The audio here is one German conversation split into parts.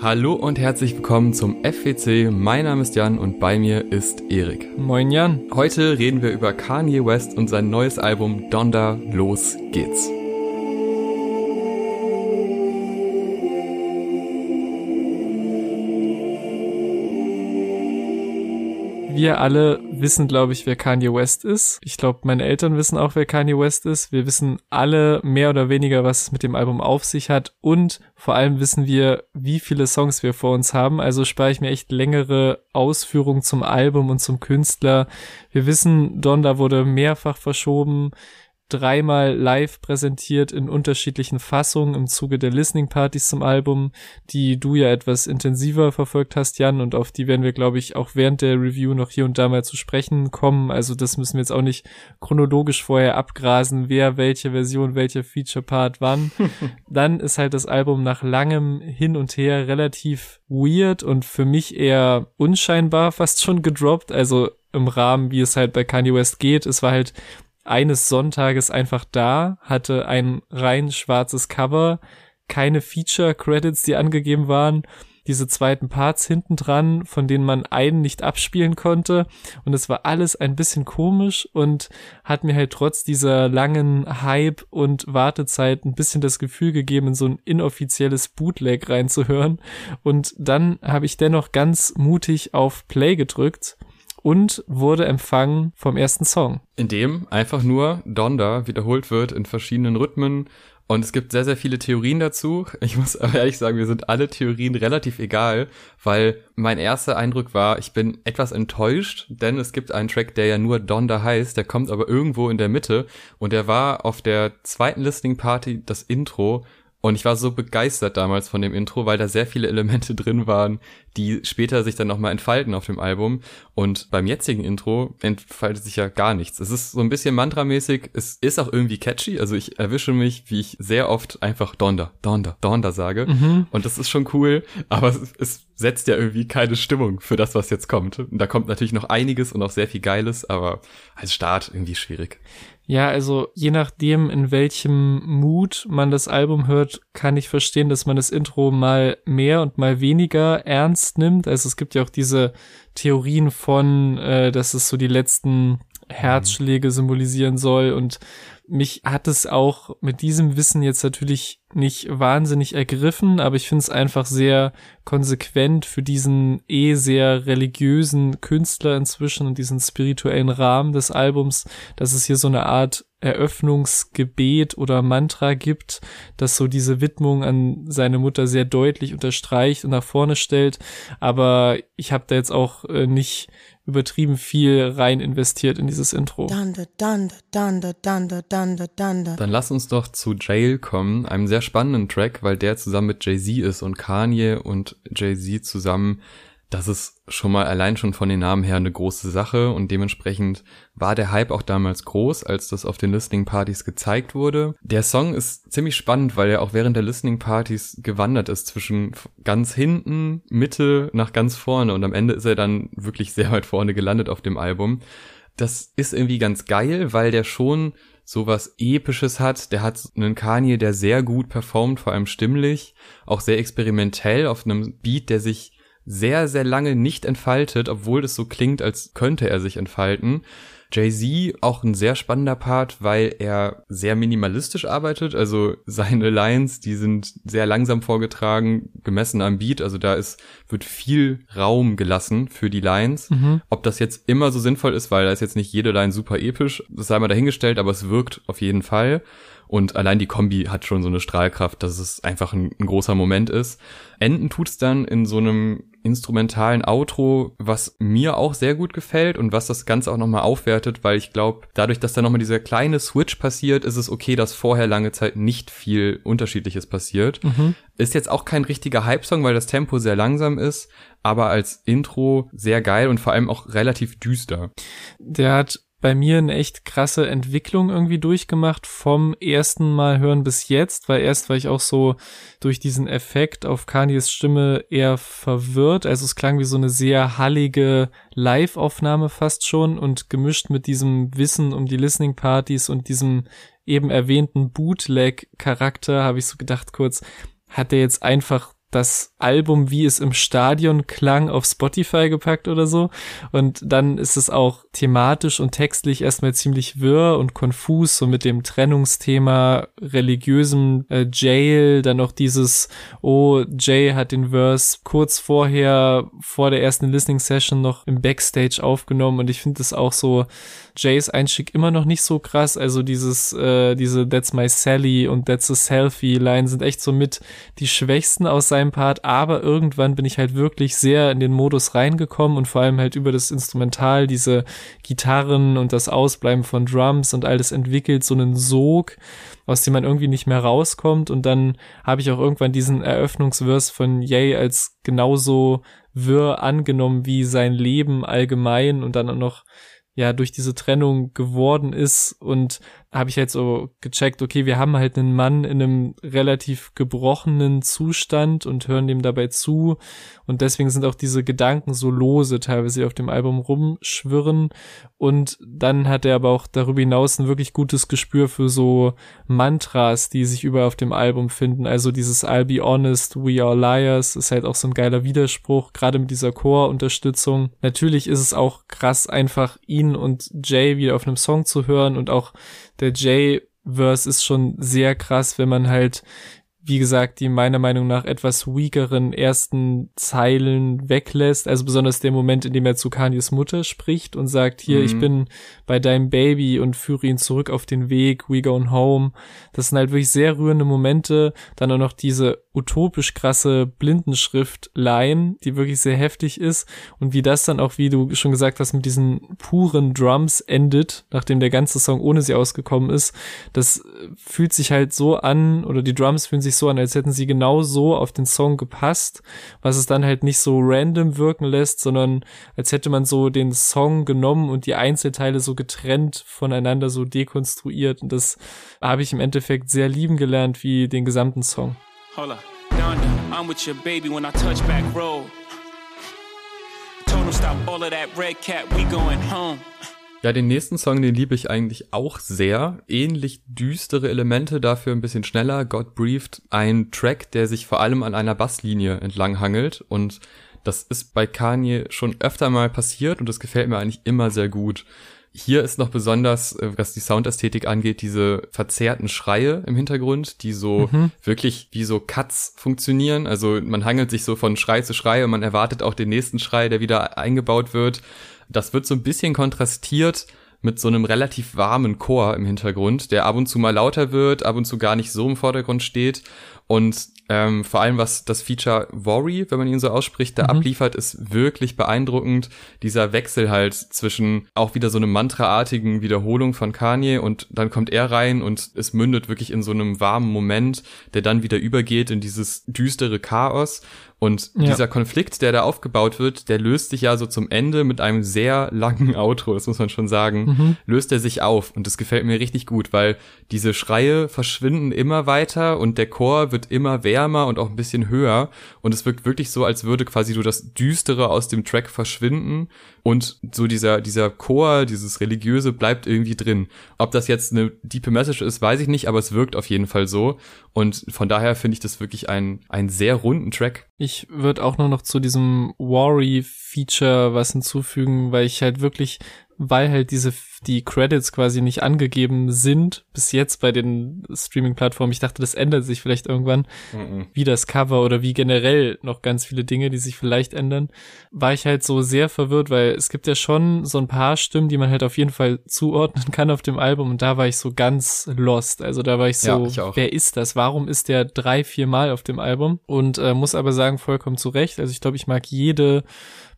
Hallo und herzlich willkommen zum FWC. Mein Name ist Jan und bei mir ist Erik. Moin Jan. Heute reden wir über Kanye West und sein neues Album Donda. Los geht's. Wir alle wissen, glaube ich, wer Kanye West ist. Ich glaube, meine Eltern wissen auch, wer Kanye West ist. Wir wissen alle mehr oder weniger, was es mit dem Album auf sich hat. Und vor allem wissen wir, wie viele Songs wir vor uns haben. Also spare ich mir echt längere Ausführungen zum Album und zum Künstler. Wir wissen, Donda wurde mehrfach verschoben dreimal live präsentiert in unterschiedlichen Fassungen im Zuge der Listening Partys zum Album, die du ja etwas intensiver verfolgt hast, Jan, und auf die werden wir, glaube ich, auch während der Review noch hier und da mal zu sprechen kommen. Also das müssen wir jetzt auch nicht chronologisch vorher abgrasen, wer welche Version, welcher Feature Part wann. Dann ist halt das Album nach langem Hin und Her relativ weird und für mich eher unscheinbar fast schon gedroppt. Also im Rahmen, wie es halt bei Kanye West geht. Es war halt eines Sonntages einfach da, hatte ein rein schwarzes Cover, keine Feature-Credits, die angegeben waren, diese zweiten Parts hinten dran, von denen man einen nicht abspielen konnte. Und es war alles ein bisschen komisch und hat mir halt trotz dieser langen Hype und Wartezeit ein bisschen das Gefühl gegeben, in so ein inoffizielles Bootleg reinzuhören. Und dann habe ich dennoch ganz mutig auf Play gedrückt und wurde empfangen vom ersten Song. In dem einfach nur Donda wiederholt wird in verschiedenen Rhythmen und es gibt sehr, sehr viele Theorien dazu. Ich muss aber ehrlich sagen, mir sind alle Theorien relativ egal, weil mein erster Eindruck war, ich bin etwas enttäuscht, denn es gibt einen Track, der ja nur Donda heißt, der kommt aber irgendwo in der Mitte und der war auf der zweiten Listening Party das Intro und ich war so begeistert damals von dem Intro, weil da sehr viele Elemente drin waren, die später sich dann nochmal entfalten auf dem Album. Und beim jetzigen Intro entfaltet sich ja gar nichts. Es ist so ein bisschen mantramäßig. Es ist auch irgendwie catchy. Also ich erwische mich, wie ich sehr oft einfach Donda, Donda, Donda sage. Mhm. Und das ist schon cool. Aber es, es setzt ja irgendwie keine Stimmung für das, was jetzt kommt. Und da kommt natürlich noch einiges und auch sehr viel Geiles, aber als Start irgendwie schwierig. Ja, also je nachdem, in welchem Mut man das Album hört, kann ich verstehen, dass man das Intro mal mehr und mal weniger ernst nimmt. Also es gibt ja auch diese Theorien von, äh, dass es so die letzten Herzschläge symbolisieren soll und mich hat es auch mit diesem Wissen jetzt natürlich nicht wahnsinnig ergriffen, aber ich finde es einfach sehr konsequent für diesen eh sehr religiösen Künstler inzwischen und diesen spirituellen Rahmen des Albums, dass es hier so eine Art Eröffnungsgebet oder Mantra gibt, das so diese Widmung an seine Mutter sehr deutlich unterstreicht und nach vorne stellt. Aber ich habe da jetzt auch äh, nicht übertrieben viel rein investiert in dieses Intro. Dann lass uns doch zu Jail kommen, einem sehr spannenden Track, weil der zusammen mit Jay-Z ist und Kanye und Jay-Z zusammen das ist schon mal allein schon von den Namen her eine große Sache und dementsprechend war der Hype auch damals groß, als das auf den Listening Partys gezeigt wurde. Der Song ist ziemlich spannend, weil er auch während der Listening Partys gewandert ist zwischen ganz hinten, Mitte nach ganz vorne und am Ende ist er dann wirklich sehr weit vorne gelandet auf dem Album. Das ist irgendwie ganz geil, weil der schon sowas Episches hat. Der hat einen Kanye, der sehr gut performt, vor allem stimmlich, auch sehr experimentell auf einem Beat, der sich sehr, sehr lange nicht entfaltet, obwohl es so klingt, als könnte er sich entfalten. Jay-Z auch ein sehr spannender Part, weil er sehr minimalistisch arbeitet. Also seine Lines, die sind sehr langsam vorgetragen, gemessen am Beat. Also da ist, wird viel Raum gelassen für die Lines. Mhm. Ob das jetzt immer so sinnvoll ist, weil da ist jetzt nicht jede Line super episch, das sei mal dahingestellt, aber es wirkt auf jeden Fall. Und allein die Kombi hat schon so eine Strahlkraft, dass es einfach ein, ein großer Moment ist. Enden tut's dann in so einem instrumentalen Outro, was mir auch sehr gut gefällt und was das Ganze auch nochmal aufwertet, weil ich glaube, dadurch, dass da nochmal dieser kleine Switch passiert, ist es okay, dass vorher lange Zeit nicht viel Unterschiedliches passiert. Mhm. Ist jetzt auch kein richtiger Hype-Song, weil das Tempo sehr langsam ist, aber als Intro sehr geil und vor allem auch relativ düster. Der hat bei mir eine echt krasse Entwicklung irgendwie durchgemacht vom ersten Mal hören bis jetzt, weil erst war ich auch so durch diesen Effekt auf Kanyes Stimme eher verwirrt. Also es klang wie so eine sehr hallige Live-Aufnahme fast schon und gemischt mit diesem Wissen um die Listening Partys und diesem eben erwähnten Bootleg-Charakter habe ich so gedacht kurz, hat der jetzt einfach das Album, wie es im Stadion klang, auf Spotify gepackt oder so. Und dann ist es auch thematisch und textlich erstmal ziemlich wirr und konfus, so mit dem Trennungsthema, religiösem äh, Jail, dann noch dieses, oh, Jay hat den Verse kurz vorher, vor der ersten Listening Session noch im Backstage aufgenommen und ich finde das auch so, Jays Einstieg immer noch nicht so krass. Also dieses, äh, diese That's My Sally und That's a Selfie-Line sind echt so mit die schwächsten aus seinem Part, aber irgendwann bin ich halt wirklich sehr in den Modus reingekommen und vor allem halt über das Instrumental, diese Gitarren und das Ausbleiben von Drums und alles entwickelt so einen Sog, aus dem man irgendwie nicht mehr rauskommt und dann habe ich auch irgendwann diesen Eröffnungsverse von Yay als genauso wirr angenommen wie sein Leben allgemein und dann noch ja durch diese Trennung geworden ist und habe ich halt so gecheckt, okay, wir haben halt einen Mann in einem relativ gebrochenen Zustand und hören dem dabei zu. Und deswegen sind auch diese Gedanken so lose teilweise auf dem Album rumschwirren. Und dann hat er aber auch darüber hinaus ein wirklich gutes Gespür für so Mantras, die sich über auf dem Album finden, also dieses I'll be honest, we are liars ist halt auch so ein geiler Widerspruch, gerade mit dieser Chorunterstützung. Natürlich ist es auch krass einfach ihn und Jay wieder auf einem Song zu hören und auch der Jay-Verse ist schon sehr krass, wenn man halt wie gesagt, die meiner Meinung nach etwas weakeren ersten Zeilen weglässt. Also besonders der Moment, in dem er zu Kanyes Mutter spricht und sagt, hier, mhm. ich bin bei deinem Baby und führe ihn zurück auf den Weg, we gone home. Das sind halt wirklich sehr rührende Momente. Dann auch noch diese utopisch krasse Blindenschrift-Line, die wirklich sehr heftig ist. Und wie das dann auch, wie du schon gesagt hast, mit diesen puren Drums endet, nachdem der ganze Song ohne sie ausgekommen ist. Das fühlt sich halt so an, oder die Drums fühlen sich so an, als hätten sie genau so auf den Song gepasst, was es dann halt nicht so random wirken lässt, sondern als hätte man so den Song genommen und die Einzelteile so getrennt voneinander so dekonstruiert. Und das habe ich im Endeffekt sehr lieben gelernt, wie den gesamten Song. Holla, Donda, I'm with your baby when I touch back road. Him stop all of that red cat, we going home. Ja, den nächsten Song, den liebe ich eigentlich auch sehr. Ähnlich düstere Elemente, dafür ein bisschen schneller. God Briefed, ein Track, der sich vor allem an einer Basslinie entlang hangelt und das ist bei Kanye schon öfter mal passiert und das gefällt mir eigentlich immer sehr gut. Hier ist noch besonders, äh, was die Soundästhetik angeht, diese verzerrten Schreie im Hintergrund, die so mhm. wirklich wie so Cuts funktionieren. Also man hangelt sich so von Schrei zu Schrei und man erwartet auch den nächsten Schrei, der wieder eingebaut wird. Das wird so ein bisschen kontrastiert mit so einem relativ warmen Chor im Hintergrund, der ab und zu mal lauter wird, ab und zu gar nicht so im Vordergrund steht. Und ähm, vor allem was das Feature Worry, wenn man ihn so ausspricht, da mhm. abliefert, ist wirklich beeindruckend. Dieser Wechsel halt zwischen auch wieder so einem mantraartigen Wiederholung von Kanye und dann kommt er rein und es mündet wirklich in so einem warmen Moment, der dann wieder übergeht in dieses düstere Chaos. Und ja. dieser Konflikt, der da aufgebaut wird, der löst sich ja so zum Ende mit einem sehr langen Outro, das muss man schon sagen, mhm. löst er sich auf. Und das gefällt mir richtig gut, weil diese Schreie verschwinden immer weiter und der Chor wird immer wärmer und auch ein bisschen höher. Und es wirkt wirklich so, als würde quasi so das Düstere aus dem Track verschwinden und so dieser, dieser Chor, dieses Religiöse bleibt irgendwie drin. Ob das jetzt eine diepe Message ist, weiß ich nicht, aber es wirkt auf jeden Fall so. Und von daher finde ich das wirklich ein, ein sehr runden Track. Ich würde auch nur noch zu diesem Worry-Feature was hinzufügen, weil ich halt wirklich weil halt diese die Credits quasi nicht angegeben sind bis jetzt bei den Streaming-Plattformen. Ich dachte, das ändert sich vielleicht irgendwann, mhm. wie das Cover oder wie generell noch ganz viele Dinge, die sich vielleicht ändern. War ich halt so sehr verwirrt, weil es gibt ja schon so ein paar Stimmen, die man halt auf jeden Fall zuordnen kann auf dem Album und da war ich so ganz lost. Also da war ich so, ja, ich wer ist das? Warum ist der drei, vier Mal auf dem Album? Und äh, muss aber sagen, vollkommen zu Recht. Also ich glaube, ich mag jede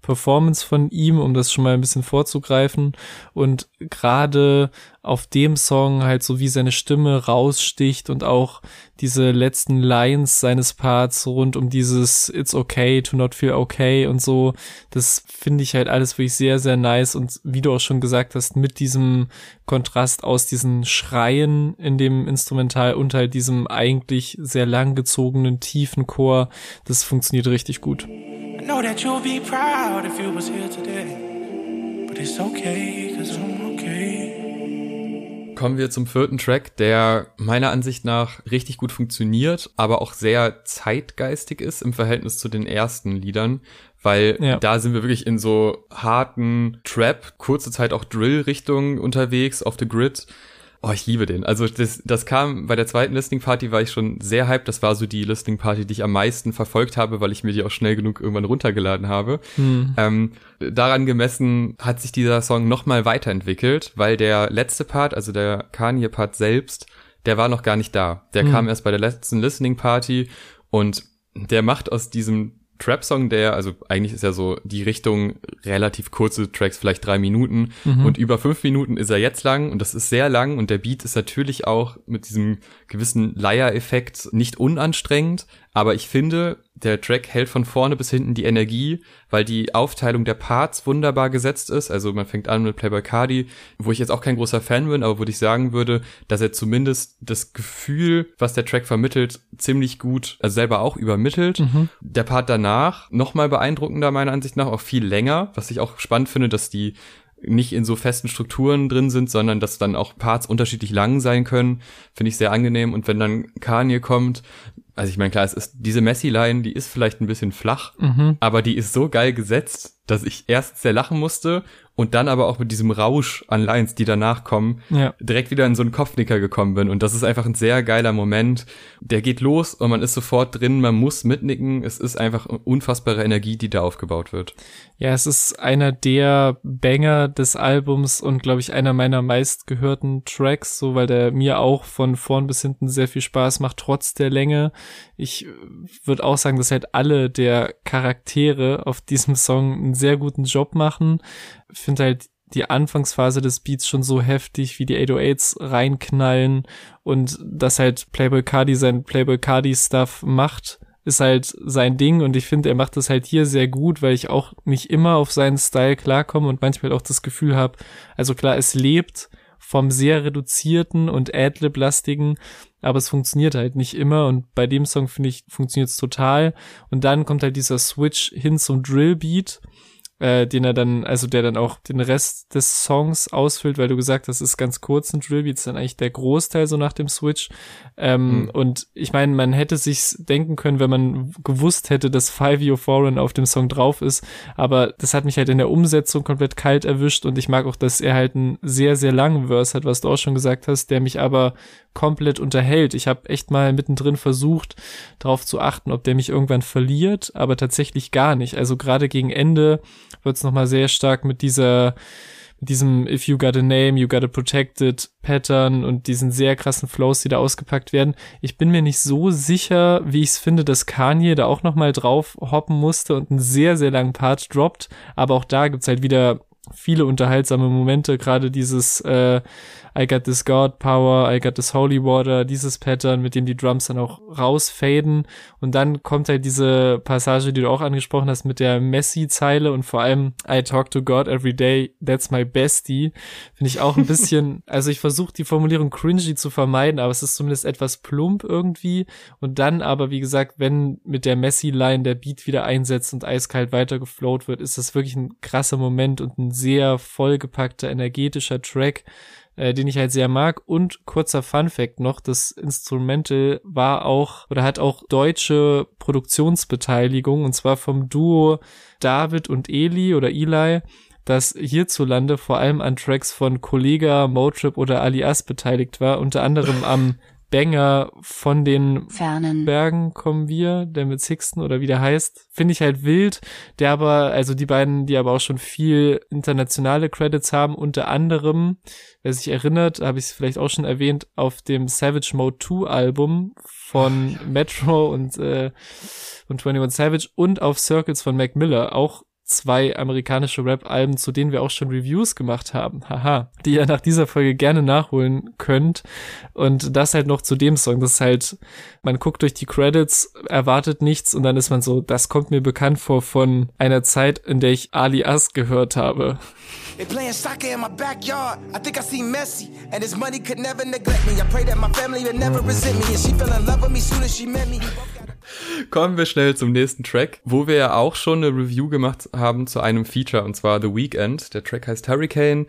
Performance von ihm, um das schon mal ein bisschen vorzugreifen. Und gerade auf dem Song halt so wie seine Stimme raussticht und auch diese letzten Lines seines Parts rund um dieses It's okay to not feel okay und so, das finde ich halt alles wirklich sehr, sehr nice und wie du auch schon gesagt hast, mit diesem Kontrast aus diesen Schreien in dem Instrumental und halt diesem eigentlich sehr langgezogenen tiefen Chor, das funktioniert richtig gut. I know that you'll be proud if you was here today, but it's okay, cause I'm kommen wir zum vierten Track, der meiner Ansicht nach richtig gut funktioniert, aber auch sehr zeitgeistig ist im Verhältnis zu den ersten Liedern, weil ja. da sind wir wirklich in so harten Trap, kurze Zeit auch Drill-Richtungen unterwegs auf the Grid Oh, ich liebe den. Also das, das kam bei der zweiten Listening Party war ich schon sehr hyped. Das war so die Listening Party, die ich am meisten verfolgt habe, weil ich mir die auch schnell genug irgendwann runtergeladen habe. Hm. Ähm, daran gemessen hat sich dieser Song nochmal weiterentwickelt, weil der letzte Part, also der Kanye-Part selbst, der war noch gar nicht da. Der hm. kam erst bei der letzten Listening Party und der macht aus diesem Trap-Song, der, also eigentlich ist ja so die Richtung relativ kurze Tracks, vielleicht drei Minuten mhm. und über fünf Minuten ist er jetzt lang und das ist sehr lang und der Beat ist natürlich auch mit diesem gewissen Leier-Effekt nicht unanstrengend, aber ich finde, der Track hält von vorne bis hinten die Energie, weil die Aufteilung der Parts wunderbar gesetzt ist. Also man fängt an mit Playboy Cardi, wo ich jetzt auch kein großer Fan bin, aber wo ich sagen würde, dass er zumindest das Gefühl, was der Track vermittelt, ziemlich gut, also selber auch übermittelt. Mhm. Der Part danach, nochmal beeindruckender meiner Ansicht nach, auch viel länger, was ich auch spannend finde, dass die nicht in so festen Strukturen drin sind, sondern dass dann auch Parts unterschiedlich lang sein können, finde ich sehr angenehm. Und wenn dann Kanye kommt, also ich meine, klar, es ist diese Messi-Line, die ist vielleicht ein bisschen flach, mhm. aber die ist so geil gesetzt, dass ich erst sehr lachen musste und dann aber auch mit diesem Rausch an Lines, die danach kommen, ja. direkt wieder in so einen Kopfnicker gekommen bin. Und das ist einfach ein sehr geiler Moment. Der geht los und man ist sofort drin, man muss mitnicken. Es ist einfach unfassbare Energie, die da aufgebaut wird. Ja, es ist einer der Banger des Albums und glaube ich einer meiner meistgehörten Tracks, so weil der mir auch von vorn bis hinten sehr viel Spaß macht, trotz der Länge. Ich würde auch sagen, dass halt alle der Charaktere auf diesem Song einen sehr guten Job machen finde halt die Anfangsphase des Beats schon so heftig, wie die 808s reinknallen und dass halt Playboy Cardi sein Playboy Cardi Stuff macht, ist halt sein Ding und ich finde, er macht das halt hier sehr gut, weil ich auch nicht immer auf seinen Style klarkomme und manchmal auch das Gefühl habe, also klar, es lebt vom sehr reduzierten und Adlib-lastigen, aber es funktioniert halt nicht immer und bei dem Song finde ich, funktioniert es total. Und dann kommt halt dieser Switch hin zum Drill-Beat äh, den er dann, also der dann auch den Rest des Songs ausfüllt, weil du gesagt hast, es ist ganz kurz ein Drillbeat, ist dann eigentlich der Großteil so nach dem Switch. Ähm, mhm. Und ich meine, man hätte sich denken können, wenn man gewusst hätte, dass Five Year Foreign auf dem Song drauf ist, aber das hat mich halt in der Umsetzung komplett kalt erwischt und ich mag auch, dass er halt einen sehr, sehr langen Verse hat, was du auch schon gesagt hast, der mich aber komplett unterhält. Ich habe echt mal mittendrin versucht, darauf zu achten, ob der mich irgendwann verliert, aber tatsächlich gar nicht. Also gerade gegen Ende wird es nochmal sehr stark mit dieser mit diesem If you got a name, you got a protected Pattern und diesen sehr krassen Flows, die da ausgepackt werden. Ich bin mir nicht so sicher, wie ich es finde, dass Kanye da auch nochmal drauf hoppen musste und einen sehr, sehr langen Part droppt. Aber auch da gibt's halt wieder viele unterhaltsame Momente, gerade dieses äh, I got this God Power, I got this Holy Water, dieses Pattern, mit dem die Drums dann auch rausfaden. Und dann kommt halt diese Passage, die du auch angesprochen hast, mit der Messi-Zeile und vor allem I talk to God every day, that's my bestie, finde ich auch ein bisschen, also ich versuche die Formulierung cringy zu vermeiden, aber es ist zumindest etwas plump irgendwie. Und dann aber, wie gesagt, wenn mit der Messi-Line der Beat wieder einsetzt und eiskalt weitergeflowt wird, ist das wirklich ein krasser Moment und ein sehr vollgepackter, energetischer Track, äh, den ich halt sehr mag. Und kurzer Fun Fact noch, das Instrumental war auch oder hat auch deutsche Produktionsbeteiligung und zwar vom Duo David und Eli oder Eli das hierzulande vor allem an Tracks von Kollega, Motrip oder Alias beteiligt war, unter anderem am Banger von den Fernen. Bergen kommen wir, der mit Sixten oder wie der heißt, finde ich halt wild, der aber, also die beiden, die aber auch schon viel internationale Credits haben, unter anderem, wer sich erinnert, habe ich es vielleicht auch schon erwähnt, auf dem Savage Mode 2 Album von Metro und, äh, und 21 Savage und auf Circles von Mac Miller, auch zwei amerikanische Rap-Alben, zu denen wir auch schon Reviews gemacht haben. Haha. Die ihr nach dieser Folge gerne nachholen könnt. Und das halt noch zu dem Song. Das ist halt, man guckt durch die Credits, erwartet nichts und dann ist man so, das kommt mir bekannt vor von einer Zeit, in der ich Ali As gehört habe. They playing soccer in my backyard. I think I see Messi, and his money could never neglect me. I pray that my family would never resent me, and she fell in love with me soon as she met me. Kommen wir schnell zum nächsten Track, wo wir ja auch schon eine Review gemacht haben zu einem Feature, und zwar The Weekend. Der Track heißt Hurricane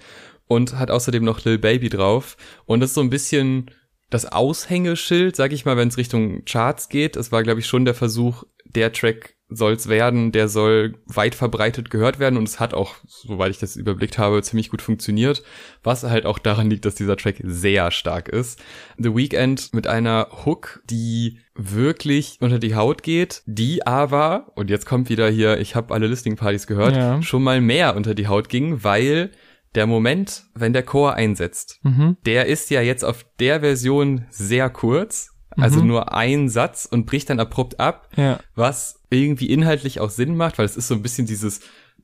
und hat außerdem noch Lil Baby drauf. Und das ist so ein bisschen das Aushängeschild, sag ich mal, wenn es Richtung Charts geht. Es war, glaube ich, schon der Versuch, der Track soll's werden, der soll weit verbreitet gehört werden und es hat auch, soweit ich das überblickt habe, ziemlich gut funktioniert, was halt auch daran liegt, dass dieser Track sehr stark ist. The Weeknd mit einer Hook, die wirklich unter die Haut geht, die aber, und jetzt kommt wieder hier, ich habe alle Listening-Partys gehört, ja. schon mal mehr unter die Haut ging, weil der Moment, wenn der Chor einsetzt, mhm. der ist ja jetzt auf der Version sehr kurz also mhm. nur ein Satz und bricht dann abrupt ab, ja. was irgendwie inhaltlich auch Sinn macht, weil es ist so ein bisschen dieses,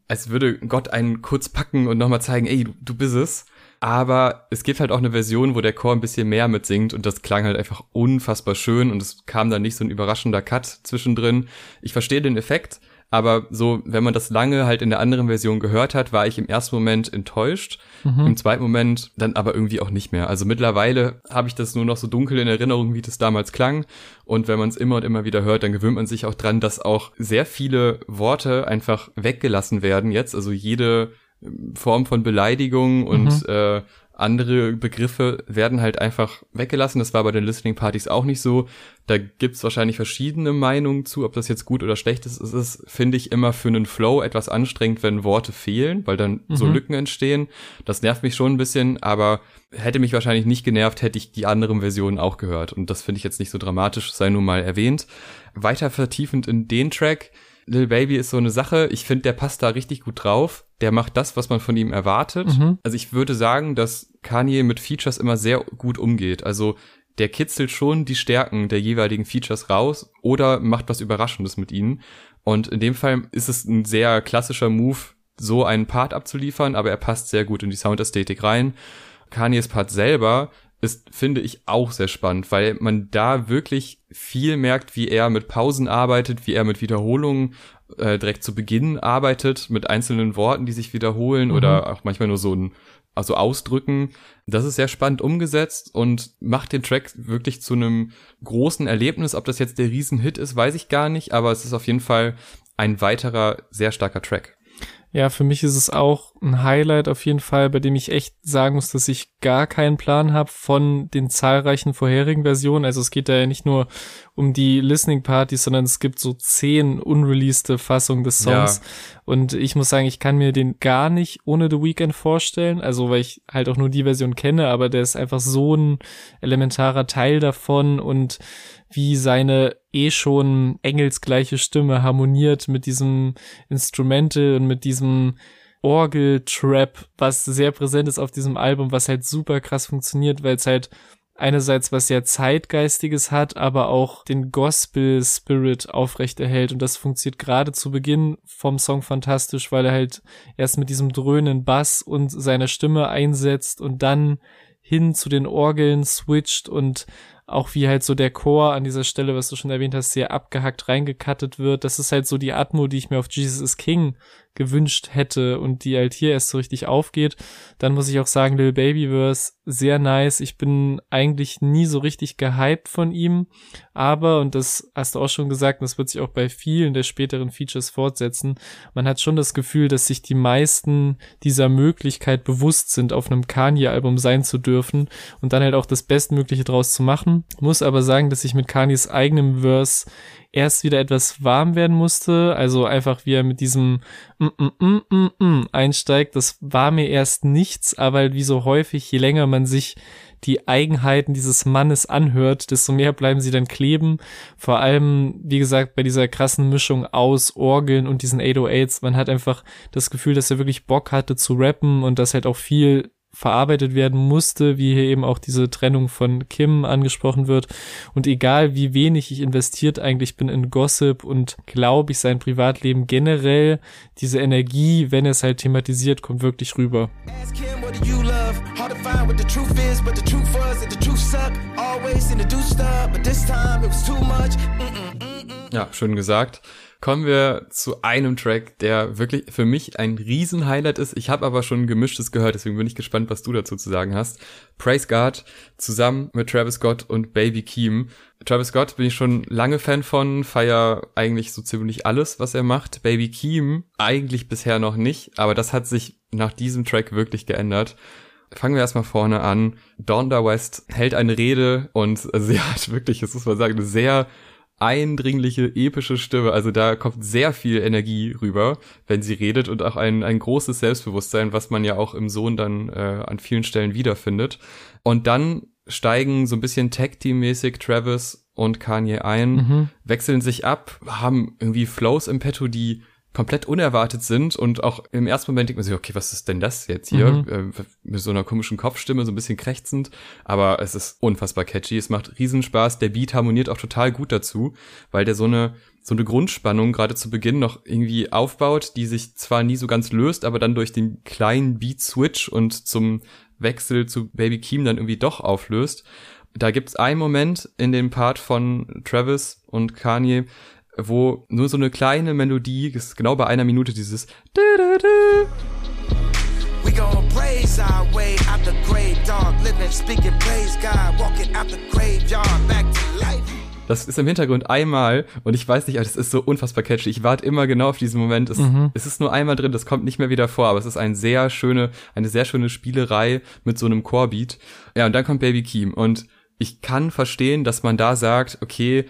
als würde Gott einen kurz packen und nochmal zeigen, ey, du, du bist es. Aber es gibt halt auch eine Version, wo der Chor ein bisschen mehr mitsingt und das klang halt einfach unfassbar schön und es kam dann nicht so ein überraschender Cut zwischendrin. Ich verstehe den Effekt, aber so, wenn man das lange halt in der anderen Version gehört hat, war ich im ersten Moment enttäuscht, mhm. im zweiten Moment dann aber irgendwie auch nicht mehr. Also mittlerweile habe ich das nur noch so dunkel in Erinnerung, wie das damals klang. Und wenn man es immer und immer wieder hört, dann gewöhnt man sich auch dran, dass auch sehr viele Worte einfach weggelassen werden jetzt. Also jede Form von Beleidigung und mhm. äh, andere Begriffe werden halt einfach weggelassen. Das war bei den Listening Partys auch nicht so. Da gibt's wahrscheinlich verschiedene Meinungen zu, ob das jetzt gut oder schlecht ist. Es ist, finde ich, immer für einen Flow etwas anstrengend, wenn Worte fehlen, weil dann mhm. so Lücken entstehen. Das nervt mich schon ein bisschen, aber hätte mich wahrscheinlich nicht genervt, hätte ich die anderen Versionen auch gehört. Und das finde ich jetzt nicht so dramatisch, sei nur mal erwähnt. Weiter vertiefend in den Track Lil Baby ist so eine Sache, ich finde, der passt da richtig gut drauf. Der macht das, was man von ihm erwartet. Mhm. Also ich würde sagen, dass Kanye mit Features immer sehr gut umgeht. Also der kitzelt schon die Stärken der jeweiligen Features raus oder macht was Überraschendes mit ihnen. Und in dem Fall ist es ein sehr klassischer Move, so einen Part abzuliefern, aber er passt sehr gut in die Soundästhetik rein. Kanyes Part selber ist, finde ich, auch sehr spannend, weil man da wirklich viel merkt, wie er mit Pausen arbeitet, wie er mit Wiederholungen äh, direkt zu Beginn arbeitet, mit einzelnen Worten, die sich wiederholen mhm. oder auch manchmal nur so ein also ausdrücken. Das ist sehr spannend umgesetzt und macht den Track wirklich zu einem großen Erlebnis. Ob das jetzt der Riesenhit ist, weiß ich gar nicht, aber es ist auf jeden Fall ein weiterer sehr starker Track. Ja, für mich ist es auch ein Highlight auf jeden Fall, bei dem ich echt sagen muss, dass ich gar keinen Plan habe von den zahlreichen vorherigen Versionen. Also es geht da ja nicht nur um die Listening Partys, sondern es gibt so zehn unreleased Fassungen des Songs. Ja. Und ich muss sagen, ich kann mir den gar nicht ohne The Weeknd vorstellen. Also weil ich halt auch nur die Version kenne, aber der ist einfach so ein elementarer Teil davon und wie seine eh schon engelsgleiche Stimme harmoniert mit diesem Instrumental und mit diesem Orgel-Trap, was sehr präsent ist auf diesem Album, was halt super krass funktioniert, weil es halt einerseits was sehr zeitgeistiges hat, aber auch den Gospel Spirit aufrechterhält. Und das funktioniert gerade zu Beginn vom Song fantastisch, weil er halt erst mit diesem dröhnen Bass und seiner Stimme einsetzt und dann hin zu den Orgeln switcht und auch wie halt so der Chor an dieser Stelle, was du schon erwähnt hast, sehr abgehackt reingekattet wird. Das ist halt so die Atmo, die ich mir auf Jesus is King gewünscht hätte und die halt hier erst so richtig aufgeht. Dann muss ich auch sagen, Lil Babyverse, sehr nice. Ich bin eigentlich nie so richtig gehypt von ihm, aber, und das hast du auch schon gesagt, das wird sich auch bei vielen der späteren Features fortsetzen, man hat schon das Gefühl, dass sich die meisten dieser Möglichkeit bewusst sind, auf einem Kanye-Album sein zu dürfen und dann halt auch das Bestmögliche draus zu machen. Muss aber sagen, dass ich mit Kanyes eigenem Verse erst wieder etwas warm werden musste. Also einfach wie er mit diesem mm, mm, mm, mm, mm einsteigt. Das war mir erst nichts, aber wie so häufig, je länger man sich die Eigenheiten dieses Mannes anhört, desto mehr bleiben sie dann kleben. Vor allem, wie gesagt, bei dieser krassen Mischung aus Orgeln und diesen 808s, man hat einfach das Gefühl, dass er wirklich Bock hatte zu rappen und dass halt auch viel verarbeitet werden musste, wie hier eben auch diese Trennung von Kim angesprochen wird. Und egal wie wenig ich investiert eigentlich bin in Gossip und glaube ich sein Privatleben generell, diese Energie, wenn es halt thematisiert, kommt wirklich rüber. Ja, schön gesagt kommen wir zu einem Track, der wirklich für mich ein Riesen-Highlight ist. Ich habe aber schon gemischtes gehört, deswegen bin ich gespannt, was du dazu zu sagen hast. Praise God zusammen mit Travis Scott und Baby Keem. Travis Scott bin ich schon lange Fan von, feier eigentlich so ziemlich alles, was er macht. Baby Keem eigentlich bisher noch nicht, aber das hat sich nach diesem Track wirklich geändert. fangen wir erstmal vorne an. Donda West hält eine Rede und sie hat wirklich, das muss man sagen, eine sehr eindringliche, epische Stimme. Also da kommt sehr viel Energie rüber, wenn sie redet und auch ein, ein großes Selbstbewusstsein, was man ja auch im Sohn dann äh, an vielen Stellen wiederfindet. Und dann steigen so ein bisschen Tag-Team-mäßig Travis und Kanye ein, mhm. wechseln sich ab, haben irgendwie Flows im Petto, die komplett unerwartet sind und auch im ersten Moment denkt man sich, okay, was ist denn das jetzt hier? Mhm. Äh, mit so einer komischen Kopfstimme, so ein bisschen krächzend, aber es ist unfassbar catchy, es macht Riesenspaß, der Beat harmoniert auch total gut dazu, weil der so eine so eine Grundspannung gerade zu Beginn noch irgendwie aufbaut, die sich zwar nie so ganz löst, aber dann durch den kleinen Beat-Switch und zum Wechsel zu Baby Keem dann irgendwie doch auflöst. Da gibt's einen Moment in dem Part von Travis und Kanye, wo nur so eine kleine Melodie, ist genau bei einer Minute dieses We gon' praise our way out the grave, dog. Living, speaking, praise God, walking out the graveyard, back to life. Das ist im Hintergrund einmal und ich weiß nicht, das ist so unfassbar catchy. Ich warte immer genau auf diesen Moment. Es, mhm. es, ist nur einmal drin, das kommt nicht mehr wieder vor, aber es ist ein sehr schöne, eine sehr schöne Spielerei mit so einem Core-Beat. Ja, und dann kommt Baby Keem und ich kann verstehen, dass man da sagt, okay,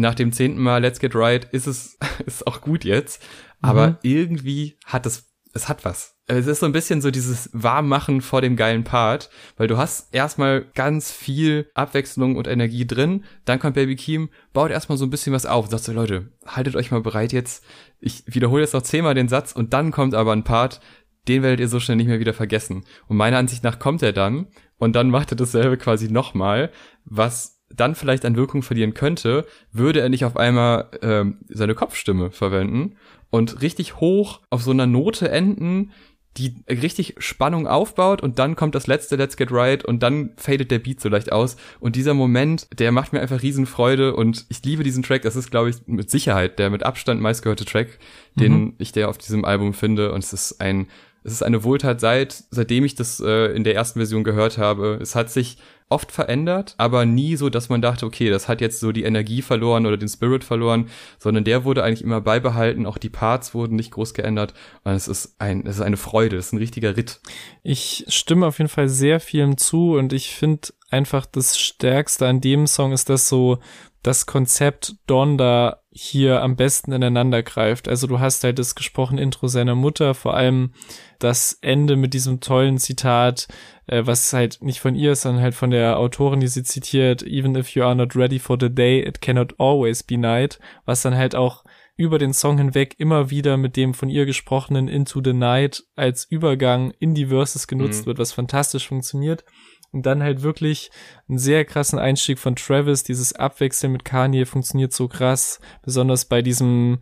nach dem zehnten Mal Let's Get Right ist es ist auch gut jetzt, aber mhm. irgendwie hat es es hat was. Es ist so ein bisschen so dieses Warmmachen vor dem geilen Part, weil du hast erstmal ganz viel Abwechslung und Energie drin, dann kommt Baby Keem, baut erstmal so ein bisschen was auf, sagst du, Leute, haltet euch mal bereit jetzt, ich wiederhole jetzt noch zehnmal den Satz und dann kommt aber ein Part, den werdet ihr so schnell nicht mehr wieder vergessen. Und meiner Ansicht nach kommt er dann und dann macht er dasselbe quasi nochmal, was dann vielleicht an Wirkung verlieren könnte, würde er nicht auf einmal ähm, seine Kopfstimme verwenden und richtig hoch auf so einer Note enden, die richtig Spannung aufbaut und dann kommt das letzte Let's Get Right und dann fadet der Beat so leicht aus und dieser Moment, der macht mir einfach riesen Freude und ich liebe diesen Track, das ist glaube ich mit Sicherheit der mit Abstand meistgehörte Track, den mhm. ich der auf diesem Album finde und es ist ein es ist eine Wohltat seit, seitdem ich das äh, in der ersten Version gehört habe. Es hat sich oft verändert, aber nie so, dass man dachte, okay, das hat jetzt so die Energie verloren oder den Spirit verloren, sondern der wurde eigentlich immer beibehalten. Auch die Parts wurden nicht groß geändert. Und es ist ein, es ist eine Freude, es ist ein richtiger Ritt. Ich stimme auf jeden Fall sehr vielem zu und ich finde einfach das Stärkste an dem Song ist, dass so das Konzept Donda hier am besten ineinander greift. Also du hast halt das gesprochene Intro seiner Mutter, vor allem das Ende mit diesem tollen Zitat, äh, was halt nicht von ihr ist, sondern halt von der Autorin, die sie zitiert, even if you are not ready for the day, it cannot always be night, was dann halt auch über den Song hinweg immer wieder mit dem von ihr gesprochenen Into the Night als Übergang in die Verses genutzt mhm. wird, was fantastisch funktioniert. Und dann halt wirklich einen sehr krassen Einstieg von Travis. Dieses Abwechseln mit Kanye funktioniert so krass. Besonders bei diesem,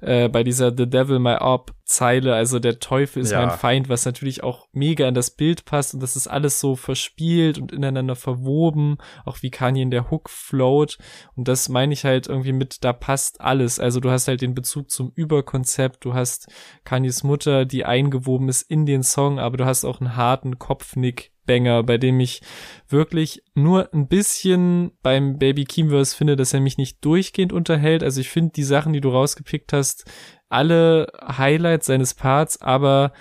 äh, bei dieser The Devil My Op Zeile. Also der Teufel ist ja. mein Feind, was natürlich auch mega in das Bild passt. Und das ist alles so verspielt und ineinander verwoben. Auch wie Kanye in der Hook float. Und das meine ich halt irgendwie mit, da passt alles. Also du hast halt den Bezug zum Überkonzept. Du hast Kanyes Mutter, die eingewoben ist in den Song, aber du hast auch einen harten Kopfnick Banger, bei dem ich wirklich nur ein bisschen beim Baby Keemverse finde, dass er mich nicht durchgehend unterhält. Also ich finde die Sachen, die du rausgepickt hast, alle Highlights seines Parts, aber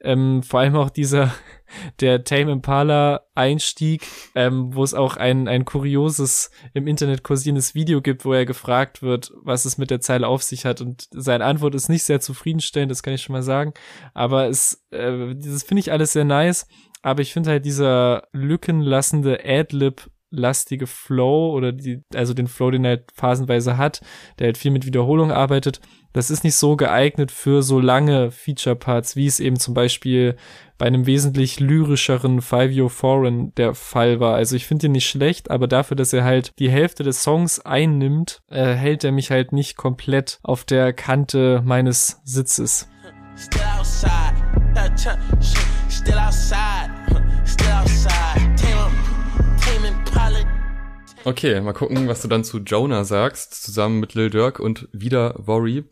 ähm, vor allem auch dieser der Tame Impala Einstieg, ähm, wo es auch ein, ein kurioses im Internet kursierendes Video gibt, wo er gefragt wird, was es mit der Zeile auf sich hat. Und seine Antwort ist nicht sehr zufriedenstellend, das kann ich schon mal sagen, aber es, äh, das finde ich alles sehr nice. Aber ich finde halt dieser lückenlassende Adlib lastige Flow oder die, also den Flow, den er halt phasenweise hat, der halt viel mit Wiederholung arbeitet, das ist nicht so geeignet für so lange Feature-Parts, wie es eben zum Beispiel bei einem wesentlich lyrischeren Year Foreign der Fall war. Also ich finde ihn nicht schlecht, aber dafür, dass er halt die Hälfte des Songs einnimmt, äh, hält er mich halt nicht komplett auf der Kante meines Sitzes. Still outside. Still outside. Still outside. Okay, mal gucken, was du dann zu Jonah sagst, zusammen mit Lil Durk und wieder Worry.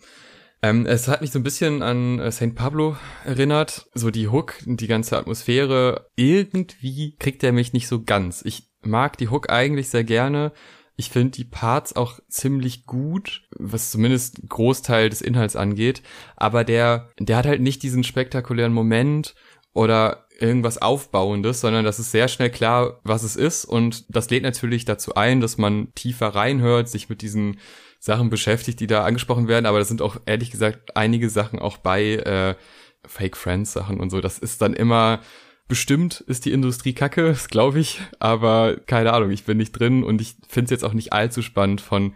Ähm, es hat mich so ein bisschen an äh, St. Pablo erinnert, so die Hook, die ganze Atmosphäre. Irgendwie kriegt er mich nicht so ganz. Ich mag die Hook eigentlich sehr gerne, ich finde die Parts auch ziemlich gut, was zumindest Großteil des Inhalts angeht. Aber der, der hat halt nicht diesen spektakulären Moment oder irgendwas Aufbauendes, sondern das ist sehr schnell klar, was es ist. Und das lädt natürlich dazu ein, dass man tiefer reinhört, sich mit diesen Sachen beschäftigt, die da angesprochen werden, aber da sind auch ehrlich gesagt einige Sachen auch bei äh, Fake Friends Sachen und so. Das ist dann immer bestimmt ist die Industrie kacke, das glaube ich, aber keine Ahnung, ich bin nicht drin und ich finde es jetzt auch nicht allzu spannend von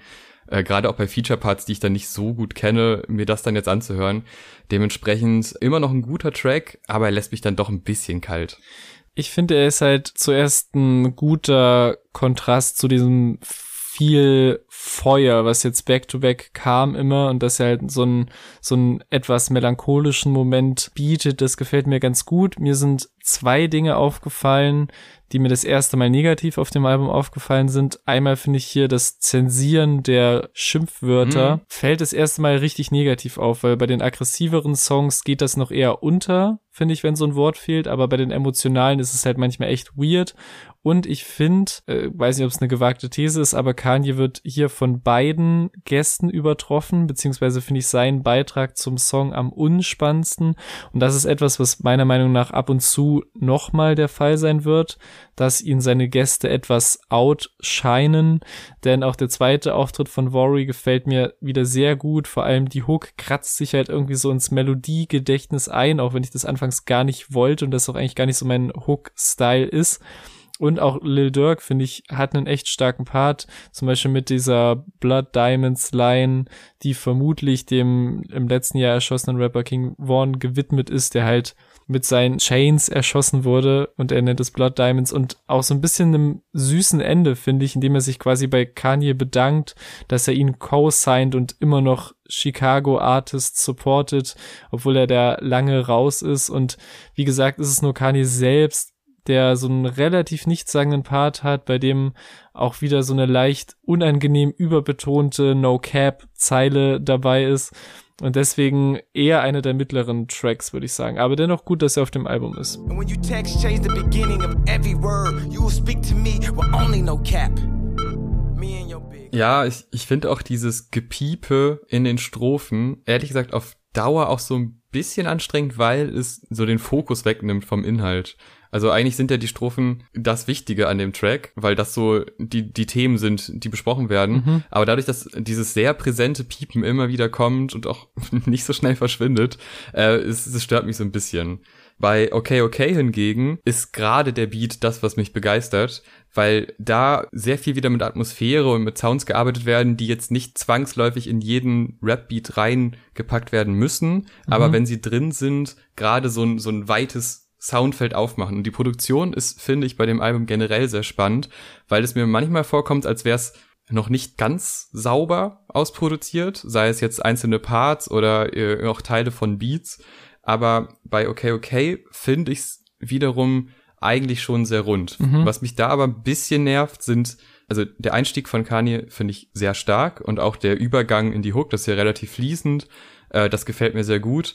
äh, gerade auch bei Feature Parts, die ich dann nicht so gut kenne, mir das dann jetzt anzuhören. Dementsprechend immer noch ein guter Track, aber er lässt mich dann doch ein bisschen kalt. Ich finde, er ist halt zuerst ein guter Kontrast zu diesem viel Feuer, was jetzt back-to-back -back kam immer und das halt so ein so ein etwas melancholischen Moment bietet, das gefällt mir ganz gut. Mir sind zwei Dinge aufgefallen, die mir das erste Mal negativ auf dem Album aufgefallen sind. Einmal finde ich hier das Zensieren der Schimpfwörter mhm. fällt das erste Mal richtig negativ auf, weil bei den aggressiveren Songs geht das noch eher unter, finde ich, wenn so ein Wort fehlt, aber bei den emotionalen ist es halt manchmal echt weird. Und ich finde, äh, weiß nicht, ob es eine gewagte These ist, aber Kanye wird hier von beiden Gästen übertroffen, beziehungsweise finde ich seinen Beitrag zum Song am unspannendsten. Und das ist etwas, was meiner Meinung nach ab und zu nochmal der Fall sein wird, dass ihn seine Gäste etwas outshinen. Denn auch der zweite Auftritt von Worry gefällt mir wieder sehr gut. Vor allem die Hook kratzt sich halt irgendwie so ins Melodiegedächtnis ein, auch wenn ich das anfangs gar nicht wollte und das auch eigentlich gar nicht so mein Hook-Style ist. Und auch Lil Durk, finde ich, hat einen echt starken Part. Zum Beispiel mit dieser Blood Diamonds Line, die vermutlich dem im letzten Jahr erschossenen Rapper King Vaughn gewidmet ist, der halt mit seinen Chains erschossen wurde und er nennt es Blood Diamonds und auch so ein bisschen einem süßen Ende, finde ich, indem er sich quasi bei Kanye bedankt, dass er ihn co-signed und immer noch Chicago Artists supportet, obwohl er da lange raus ist. Und wie gesagt, ist es nur Kanye selbst, der so einen relativ nichtssagenden Part hat, bei dem auch wieder so eine leicht unangenehm überbetonte No-Cap-Zeile dabei ist und deswegen eher einer der mittleren Tracks, würde ich sagen. Aber dennoch gut, dass er auf dem Album ist. Ja, ich, ich finde auch dieses Gepiepe in den Strophen, ehrlich gesagt, auf Dauer auch so ein bisschen anstrengend, weil es so den Fokus wegnimmt vom Inhalt. Also eigentlich sind ja die Strophen das Wichtige an dem Track, weil das so die, die Themen sind, die besprochen werden. Mhm. Aber dadurch, dass dieses sehr präsente Piepen immer wieder kommt und auch nicht so schnell verschwindet, äh, es, es stört mich so ein bisschen. Bei Okay Okay hingegen ist gerade der Beat das, was mich begeistert, weil da sehr viel wieder mit Atmosphäre und mit Sounds gearbeitet werden, die jetzt nicht zwangsläufig in jeden Rap-Beat reingepackt werden müssen, mhm. aber wenn sie drin sind, gerade so ein, so ein weites Soundfeld aufmachen. Und die Produktion ist, finde ich, bei dem Album generell sehr spannend, weil es mir manchmal vorkommt, als wäre es noch nicht ganz sauber ausproduziert, sei es jetzt einzelne Parts oder äh, auch Teile von Beats. Aber bei Okay Okay finde ich es wiederum eigentlich schon sehr rund. Mhm. Was mich da aber ein bisschen nervt, sind, also der Einstieg von Kanye finde ich sehr stark und auch der Übergang in die Hook, das ist ja relativ fließend. Äh, das gefällt mir sehr gut.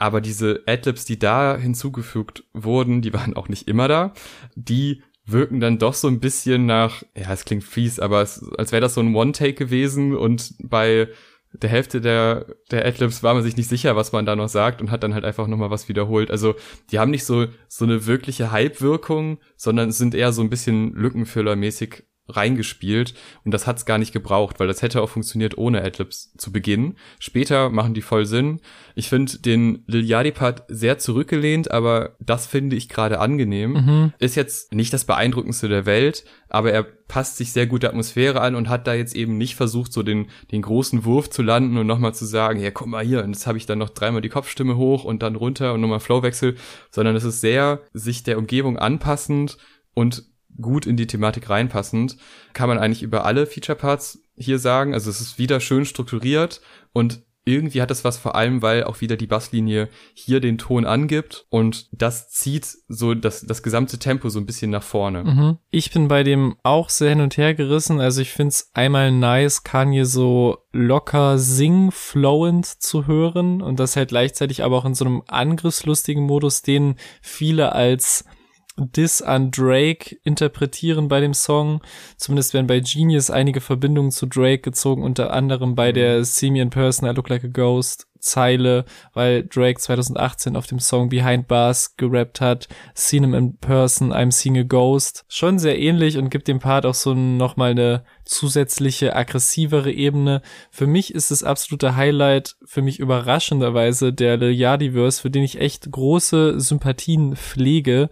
Aber diese Adlibs, die da hinzugefügt wurden, die waren auch nicht immer da. Die wirken dann doch so ein bisschen nach, ja, es klingt fies, aber es, als wäre das so ein One-Take gewesen und bei der Hälfte der, der Adlibs war man sich nicht sicher, was man da noch sagt und hat dann halt einfach nochmal was wiederholt. Also die haben nicht so, so eine wirkliche Hype-Wirkung, sondern sind eher so ein bisschen Lückenfüller-mäßig reingespielt und das hat's gar nicht gebraucht, weil das hätte auch funktioniert ohne Adlibs zu Beginn. Später machen die voll Sinn. Ich finde den Lil Yachty Part sehr zurückgelehnt, aber das finde ich gerade angenehm. Mhm. Ist jetzt nicht das beeindruckendste der Welt, aber er passt sich sehr gut der Atmosphäre an und hat da jetzt eben nicht versucht, so den, den großen Wurf zu landen und nochmal zu sagen, ja, guck mal hier, und jetzt habe ich dann noch dreimal die Kopfstimme hoch und dann runter und nochmal Flowwechsel, sondern es ist sehr sich der Umgebung anpassend und gut in die Thematik reinpassend, kann man eigentlich über alle Feature Parts hier sagen. Also es ist wieder schön strukturiert und irgendwie hat es was vor allem, weil auch wieder die Basslinie hier den Ton angibt und das zieht so das, das gesamte Tempo so ein bisschen nach vorne. Mhm. Ich bin bei dem auch sehr hin und her gerissen. Also ich find's einmal nice, Kanye so locker sing-flowend zu hören und das halt gleichzeitig aber auch in so einem angriffslustigen Modus, den viele als Diss an Drake interpretieren bei dem Song. Zumindest werden bei Genius einige Verbindungen zu Drake gezogen, unter anderem bei der See Me in Person, I Look Like a Ghost Zeile, weil Drake 2018 auf dem Song Behind Bars gerappt hat, Seen him in person, I'm seeing a ghost. Schon sehr ähnlich und gibt dem Part auch so nochmal eine zusätzliche, aggressivere Ebene. Für mich ist das absolute Highlight, für mich überraschenderweise, der Lil Yachty-Verse, für den ich echt große Sympathien pflege,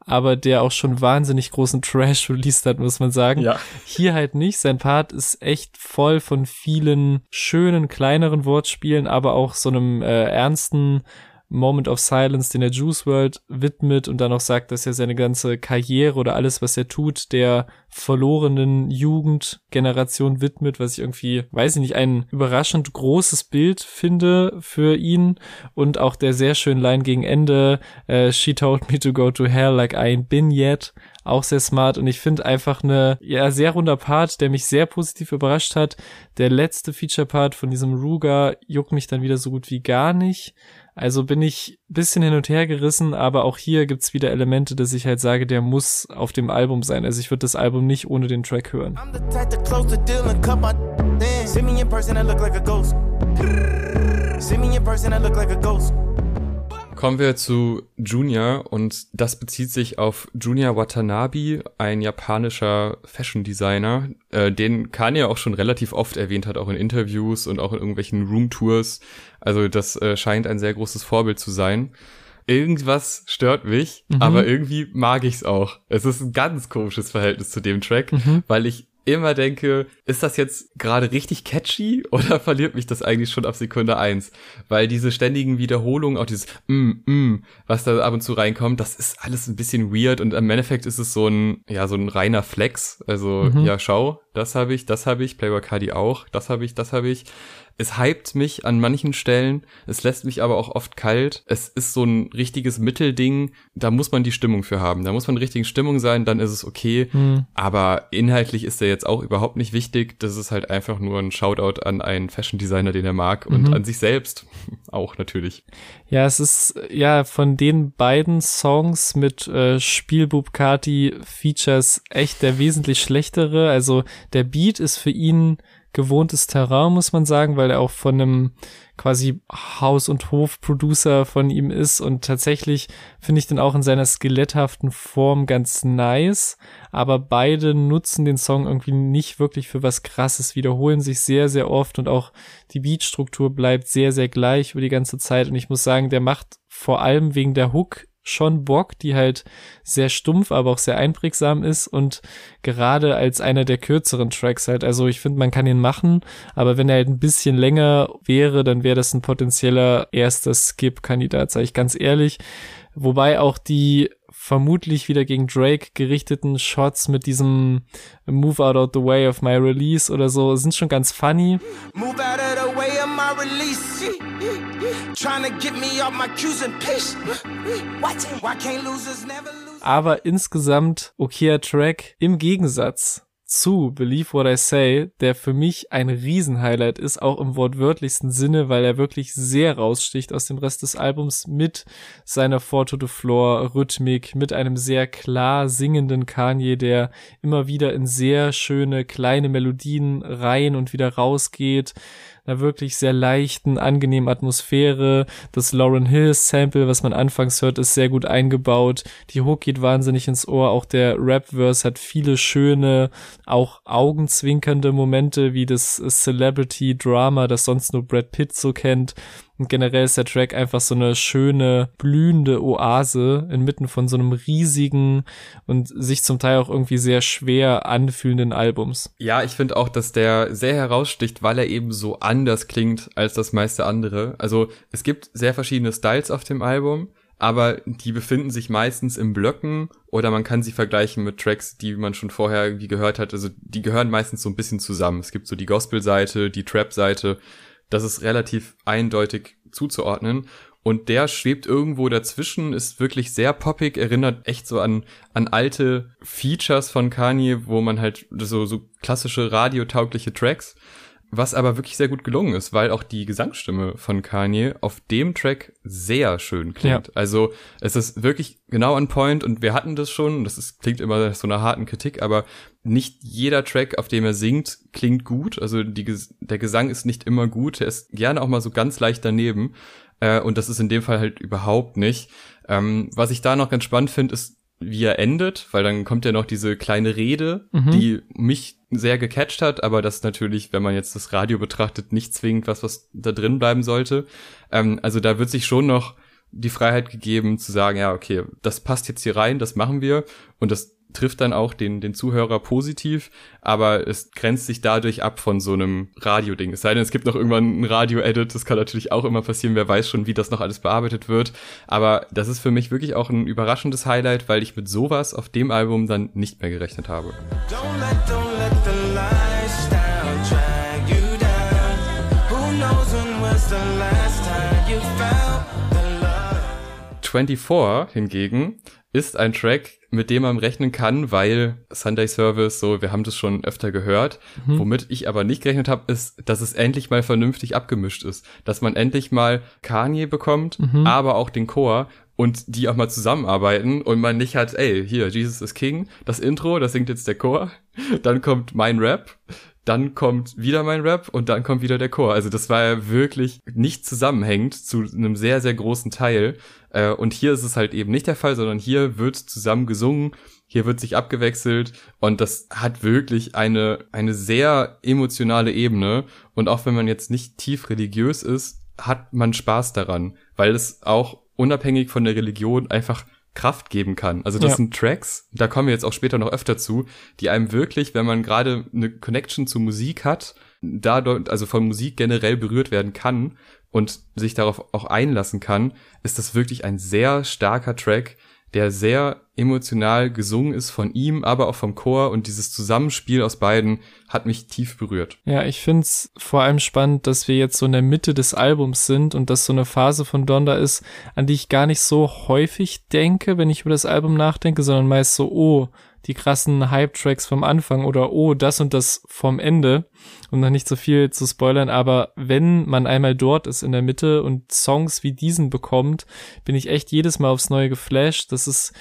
aber der auch schon wahnsinnig großen Trash released hat, muss man sagen. Ja. Hier halt nicht. Sein Part ist echt voll von vielen schönen, kleineren Wortspielen, aber auch so einem äh, ernsten Moment of Silence, den er Juice World widmet und dann auch sagt, dass er seine ganze Karriere oder alles, was er tut, der verlorenen Jugendgeneration widmet, was ich irgendwie, weiß ich nicht, ein überraschend großes Bild finde für ihn und auch der sehr schönen Line gegen Ende, äh, she told me to go to hell like I ain't been yet, auch sehr smart und ich finde einfach eine, ja, sehr runder Part, der mich sehr positiv überrascht hat. Der letzte Feature-Part von diesem Ruga juckt mich dann wieder so gut wie gar nicht. Also bin ich bisschen hin und her gerissen, aber auch hier gibt's wieder Elemente, dass ich halt sage, der muss auf dem Album sein. Also ich würde das Album nicht ohne den Track hören. Kommen wir zu Junior und das bezieht sich auf Junior Watanabe, ein japanischer Fashion Designer, äh, den Kanye auch schon relativ oft erwähnt hat, auch in Interviews und auch in irgendwelchen Roomtours. Also das äh, scheint ein sehr großes Vorbild zu sein. Irgendwas stört mich, mhm. aber irgendwie mag ich's auch. Es ist ein ganz komisches Verhältnis zu dem Track, mhm. weil ich immer denke, ist das jetzt gerade richtig catchy oder verliert mich das eigentlich schon ab Sekunde eins? Weil diese ständigen Wiederholungen, auch dieses mm, mm, was da ab und zu reinkommt, das ist alles ein bisschen weird und im Endeffekt ist es so ein, ja, so ein reiner Flex. Also, mhm. ja, schau, das habe ich, das habe ich, Playboy Cardi auch, das habe ich, das habe ich es hypt mich an manchen Stellen, es lässt mich aber auch oft kalt. Es ist so ein richtiges Mittelding, da muss man die Stimmung für haben. Da muss man in richtigen Stimmung sein, dann ist es okay. Mhm. Aber inhaltlich ist er jetzt auch überhaupt nicht wichtig. Das ist halt einfach nur ein Shoutout an einen Fashion Designer, den er mag und mhm. an sich selbst auch natürlich. Ja, es ist ja von den beiden Songs mit äh, Spielbub Kati Features echt der wesentlich schlechtere. Also der Beat ist für ihn gewohntes Terrain, muss man sagen, weil er auch von einem quasi Haus- und Hof-Producer von ihm ist. Und tatsächlich finde ich den auch in seiner skeletthaften Form ganz nice, aber beide nutzen den Song irgendwie nicht wirklich für was krasses, wiederholen sich sehr, sehr oft und auch die Beatstruktur bleibt sehr, sehr gleich über die ganze Zeit. Und ich muss sagen, der macht vor allem wegen der Hook schon Bock, die halt sehr stumpf, aber auch sehr einprägsam ist und gerade als einer der kürzeren Tracks halt. Also ich finde, man kann ihn machen, aber wenn er halt ein bisschen länger wäre, dann wäre das ein potenzieller erster Skip-Kandidat, sage ich ganz ehrlich. Wobei auch die vermutlich wieder gegen Drake gerichteten Shots mit diesem Move out of the way of my release oder so sind schon ganz funny. Move out of the way of my release. Aber insgesamt okayer Track. Im Gegensatz zu Believe What I Say, der für mich ein Riesenhighlight ist, auch im wortwörtlichsten Sinne, weil er wirklich sehr raussticht aus dem Rest des Albums mit seiner Four to the Floor Rhythmik, mit einem sehr klar singenden Kanye, der immer wieder in sehr schöne kleine Melodien rein und wieder rausgeht, einer wirklich sehr leichten, angenehmen Atmosphäre. Das Lauren Hill Sample, was man anfangs hört, ist sehr gut eingebaut. Die Hook geht wahnsinnig ins Ohr. Auch der Rap-Verse hat viele schöne, auch augenzwinkernde Momente, wie das Celebrity-Drama, das sonst nur Brad Pitt so kennt. Und generell ist der Track einfach so eine schöne, blühende Oase inmitten von so einem riesigen und sich zum Teil auch irgendwie sehr schwer anfühlenden Albums. Ja, ich finde auch, dass der sehr heraussticht, weil er eben so anders klingt als das meiste andere. Also es gibt sehr verschiedene Styles auf dem Album aber die befinden sich meistens im Blöcken oder man kann sie vergleichen mit Tracks, die man schon vorher irgendwie gehört hat. Also die gehören meistens so ein bisschen zusammen. Es gibt so die Gospel-Seite, die Trap-Seite das ist relativ eindeutig zuzuordnen. Und der schwebt irgendwo dazwischen, ist wirklich sehr poppig, erinnert echt so an, an alte Features von Kanye, wo man halt so, so klassische radiotaugliche Tracks. Was aber wirklich sehr gut gelungen ist, weil auch die Gesangsstimme von Kanye auf dem Track sehr schön klingt. Ja. Also es ist wirklich genau on point und wir hatten das schon, das ist, klingt immer so einer harten Kritik, aber nicht jeder Track, auf dem er singt, klingt gut. Also die, der Gesang ist nicht immer gut, er ist gerne auch mal so ganz leicht daneben. Äh, und das ist in dem Fall halt überhaupt nicht. Ähm, was ich da noch ganz spannend finde, ist, wie er endet, weil dann kommt ja noch diese kleine Rede, mhm. die mich sehr gecatcht hat, aber das natürlich, wenn man jetzt das Radio betrachtet, nicht zwingend was, was da drin bleiben sollte. Ähm, also da wird sich schon noch die Freiheit gegeben zu sagen, ja, okay, das passt jetzt hier rein, das machen wir und das trifft dann auch den, den Zuhörer positiv, aber es grenzt sich dadurch ab von so einem Radio-Ding. Es sei denn, es gibt noch irgendwann ein Radio-Edit, das kann natürlich auch immer passieren, wer weiß schon, wie das noch alles bearbeitet wird. Aber das ist für mich wirklich auch ein überraschendes Highlight, weil ich mit sowas auf dem Album dann nicht mehr gerechnet habe. Don't let, don't let 24 hingegen ist ein Track, mit dem man rechnen kann, weil Sunday Service, so, wir haben das schon öfter gehört. Mhm. Womit ich aber nicht gerechnet habe, ist, dass es endlich mal vernünftig abgemischt ist. Dass man endlich mal Kanye bekommt, mhm. aber auch den Chor und die auch mal zusammenarbeiten und man nicht hat, ey, hier, Jesus is King, das Intro, das singt jetzt der Chor, dann kommt mein Rap, dann kommt wieder mein Rap und dann kommt wieder der Chor. Also das war ja wirklich nicht zusammenhängend zu einem sehr, sehr großen Teil. Äh, und hier ist es halt eben nicht der Fall, sondern hier wird zusammen gesungen, hier wird sich abgewechselt und das hat wirklich eine, eine sehr emotionale Ebene. Und auch wenn man jetzt nicht tief religiös ist, hat man Spaß daran, weil es auch unabhängig von der Religion einfach Kraft geben kann. Also das ja. sind Tracks, da kommen wir jetzt auch später noch öfter zu, die einem wirklich, wenn man gerade eine Connection zu Musik hat, da also von Musik generell berührt werden kann und sich darauf auch einlassen kann, ist das wirklich ein sehr starker Track, der sehr emotional gesungen ist von ihm, aber auch vom Chor und dieses Zusammenspiel aus beiden hat mich tief berührt. Ja, ich find's vor allem spannend, dass wir jetzt so in der Mitte des Albums sind und dass so eine Phase von Donda ist, an die ich gar nicht so häufig denke, wenn ich über das Album nachdenke, sondern meist so, oh, die krassen Hype-Tracks vom Anfang oder oh, das und das vom Ende, um noch nicht so viel zu spoilern, aber wenn man einmal dort ist in der Mitte und Songs wie diesen bekommt, bin ich echt jedes Mal aufs Neue geflasht. Das ist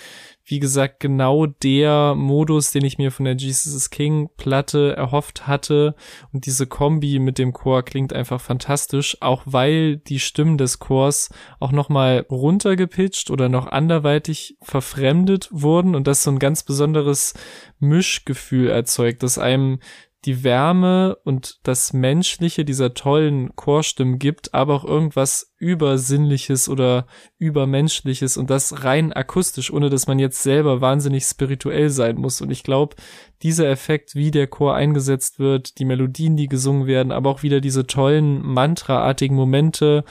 wie gesagt, genau der Modus, den ich mir von der Jesus is King Platte erhofft hatte. Und diese Kombi mit dem Chor klingt einfach fantastisch, auch weil die Stimmen des Chors auch nochmal runtergepitcht oder noch anderweitig verfremdet wurden und das so ein ganz besonderes Mischgefühl erzeugt, das einem die Wärme und das Menschliche dieser tollen Chorstimmen gibt, aber auch irgendwas Übersinnliches oder Übermenschliches und das rein akustisch, ohne dass man jetzt selber wahnsinnig spirituell sein muss. Und ich glaube, dieser Effekt, wie der Chor eingesetzt wird, die Melodien, die gesungen werden, aber auch wieder diese tollen Mantra-artigen Momente,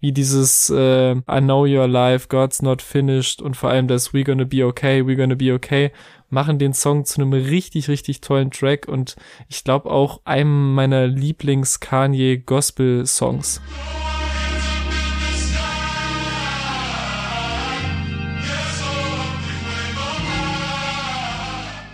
wie dieses äh, I know you're alive, God's not finished und vor allem das We gonna be okay, we gonna be okay machen den Song zu einem richtig, richtig tollen Track und ich glaube auch einem meiner Lieblings-Kanye-Gospel-Songs.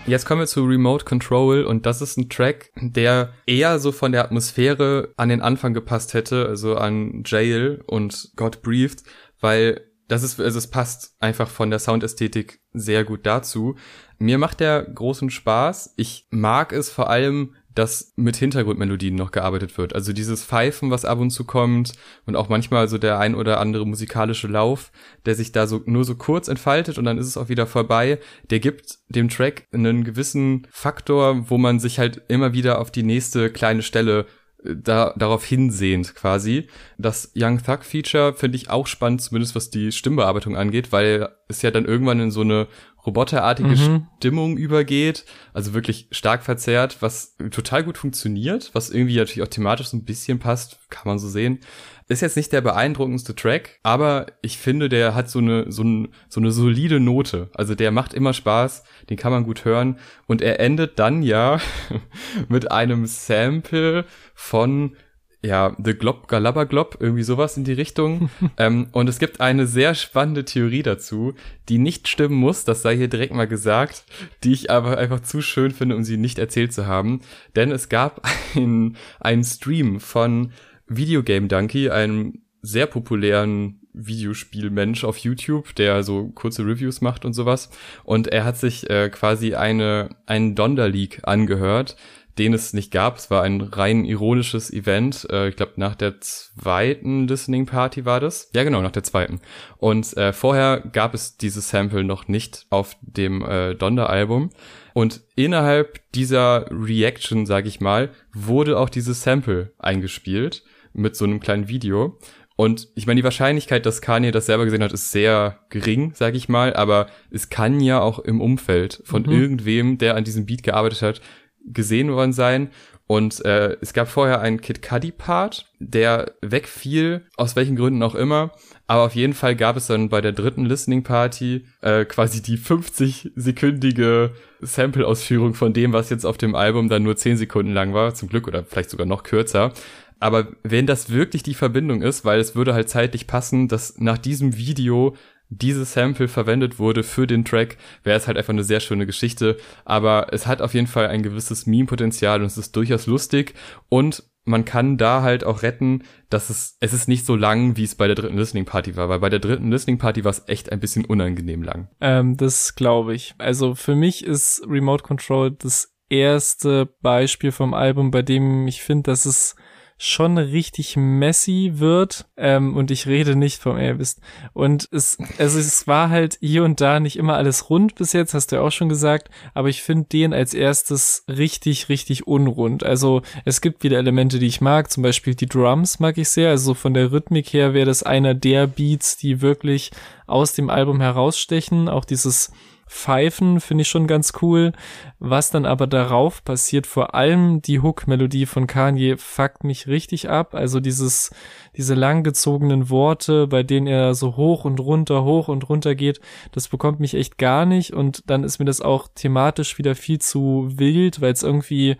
Jetzt kommen wir zu Remote Control und das ist ein Track, der eher so von der Atmosphäre an den Anfang gepasst hätte, also an Jail und God Breathed, weil das ist, also es passt einfach von der Soundästhetik sehr gut dazu. Mir macht der großen Spaß. Ich mag es vor allem, dass mit Hintergrundmelodien noch gearbeitet wird. Also dieses Pfeifen, was ab und zu kommt und auch manchmal so der ein oder andere musikalische Lauf, der sich da so nur so kurz entfaltet und dann ist es auch wieder vorbei, der gibt dem Track einen gewissen Faktor, wo man sich halt immer wieder auf die nächste kleine Stelle da, darauf hinsehend quasi. Das Young Thug Feature finde ich auch spannend, zumindest was die Stimmbearbeitung angeht, weil es ja dann irgendwann in so eine roboterartige mhm. Stimmung übergeht, also wirklich stark verzerrt, was total gut funktioniert, was irgendwie natürlich auch thematisch so ein bisschen passt, kann man so sehen. Ist jetzt nicht der beeindruckendste Track, aber ich finde, der hat so eine, so, ein, so eine solide Note. Also der macht immer Spaß, den kann man gut hören. Und er endet dann ja mit einem Sample von ja, The Glob Galabaglob, irgendwie sowas in die Richtung. ähm, und es gibt eine sehr spannende Theorie dazu, die nicht stimmen muss, das sei hier direkt mal gesagt, die ich aber einfach zu schön finde, um sie nicht erzählt zu haben. Denn es gab einen Stream von Videogame Donkey, einem sehr populären Videospielmensch auf YouTube, der so kurze Reviews macht und sowas. Und er hat sich äh, quasi eine einen Donder League angehört, den es nicht gab. Es war ein rein ironisches Event. Äh, ich glaube, nach der zweiten Listening Party war das. Ja, genau, nach der zweiten. Und äh, vorher gab es dieses Sample noch nicht auf dem äh, Donder-Album. Und innerhalb dieser Reaction, sag ich mal, wurde auch dieses Sample eingespielt mit so einem kleinen Video. Und ich meine, die Wahrscheinlichkeit, dass Kanye das selber gesehen hat, ist sehr gering, sag ich mal, aber es kann ja auch im Umfeld von mhm. irgendwem, der an diesem Beat gearbeitet hat, gesehen worden sein. Und äh, es gab vorher einen Kid Cudi Part, der wegfiel, aus welchen Gründen auch immer. Aber auf jeden Fall gab es dann bei der dritten Listening Party äh, quasi die 50-sekündige Sample-Ausführung von dem, was jetzt auf dem Album dann nur 10 Sekunden lang war, zum Glück oder vielleicht sogar noch kürzer. Aber wenn das wirklich die Verbindung ist, weil es würde halt zeitlich passen, dass nach diesem Video dieses Sample verwendet wurde für den Track, wäre es halt einfach eine sehr schöne Geschichte. Aber es hat auf jeden Fall ein gewisses Meme-Potenzial und es ist durchaus lustig und man kann da halt auch retten, dass es, es ist nicht so lang, wie es bei der dritten Listening Party war, weil bei der dritten Listening Party war es echt ein bisschen unangenehm lang. Ähm, das glaube ich. Also für mich ist Remote Control das erste Beispiel vom Album, bei dem ich finde, dass es schon richtig messy wird. Ähm, und ich rede nicht vom Elvis. Und es, also es war halt hier und da nicht immer alles rund bis jetzt, hast du ja auch schon gesagt. Aber ich finde den als erstes richtig, richtig unrund. Also es gibt wieder Elemente, die ich mag. Zum Beispiel die Drums mag ich sehr. Also von der Rhythmik her wäre das einer der Beats, die wirklich aus dem Album herausstechen. Auch dieses Pfeifen finde ich schon ganz cool. Was dann aber darauf passiert, vor allem die Hook-Melodie von Kanye fuckt mich richtig ab. Also dieses, diese langgezogenen Worte, bei denen er so hoch und runter, hoch und runter geht, das bekommt mich echt gar nicht. Und dann ist mir das auch thematisch wieder viel zu wild, weil es irgendwie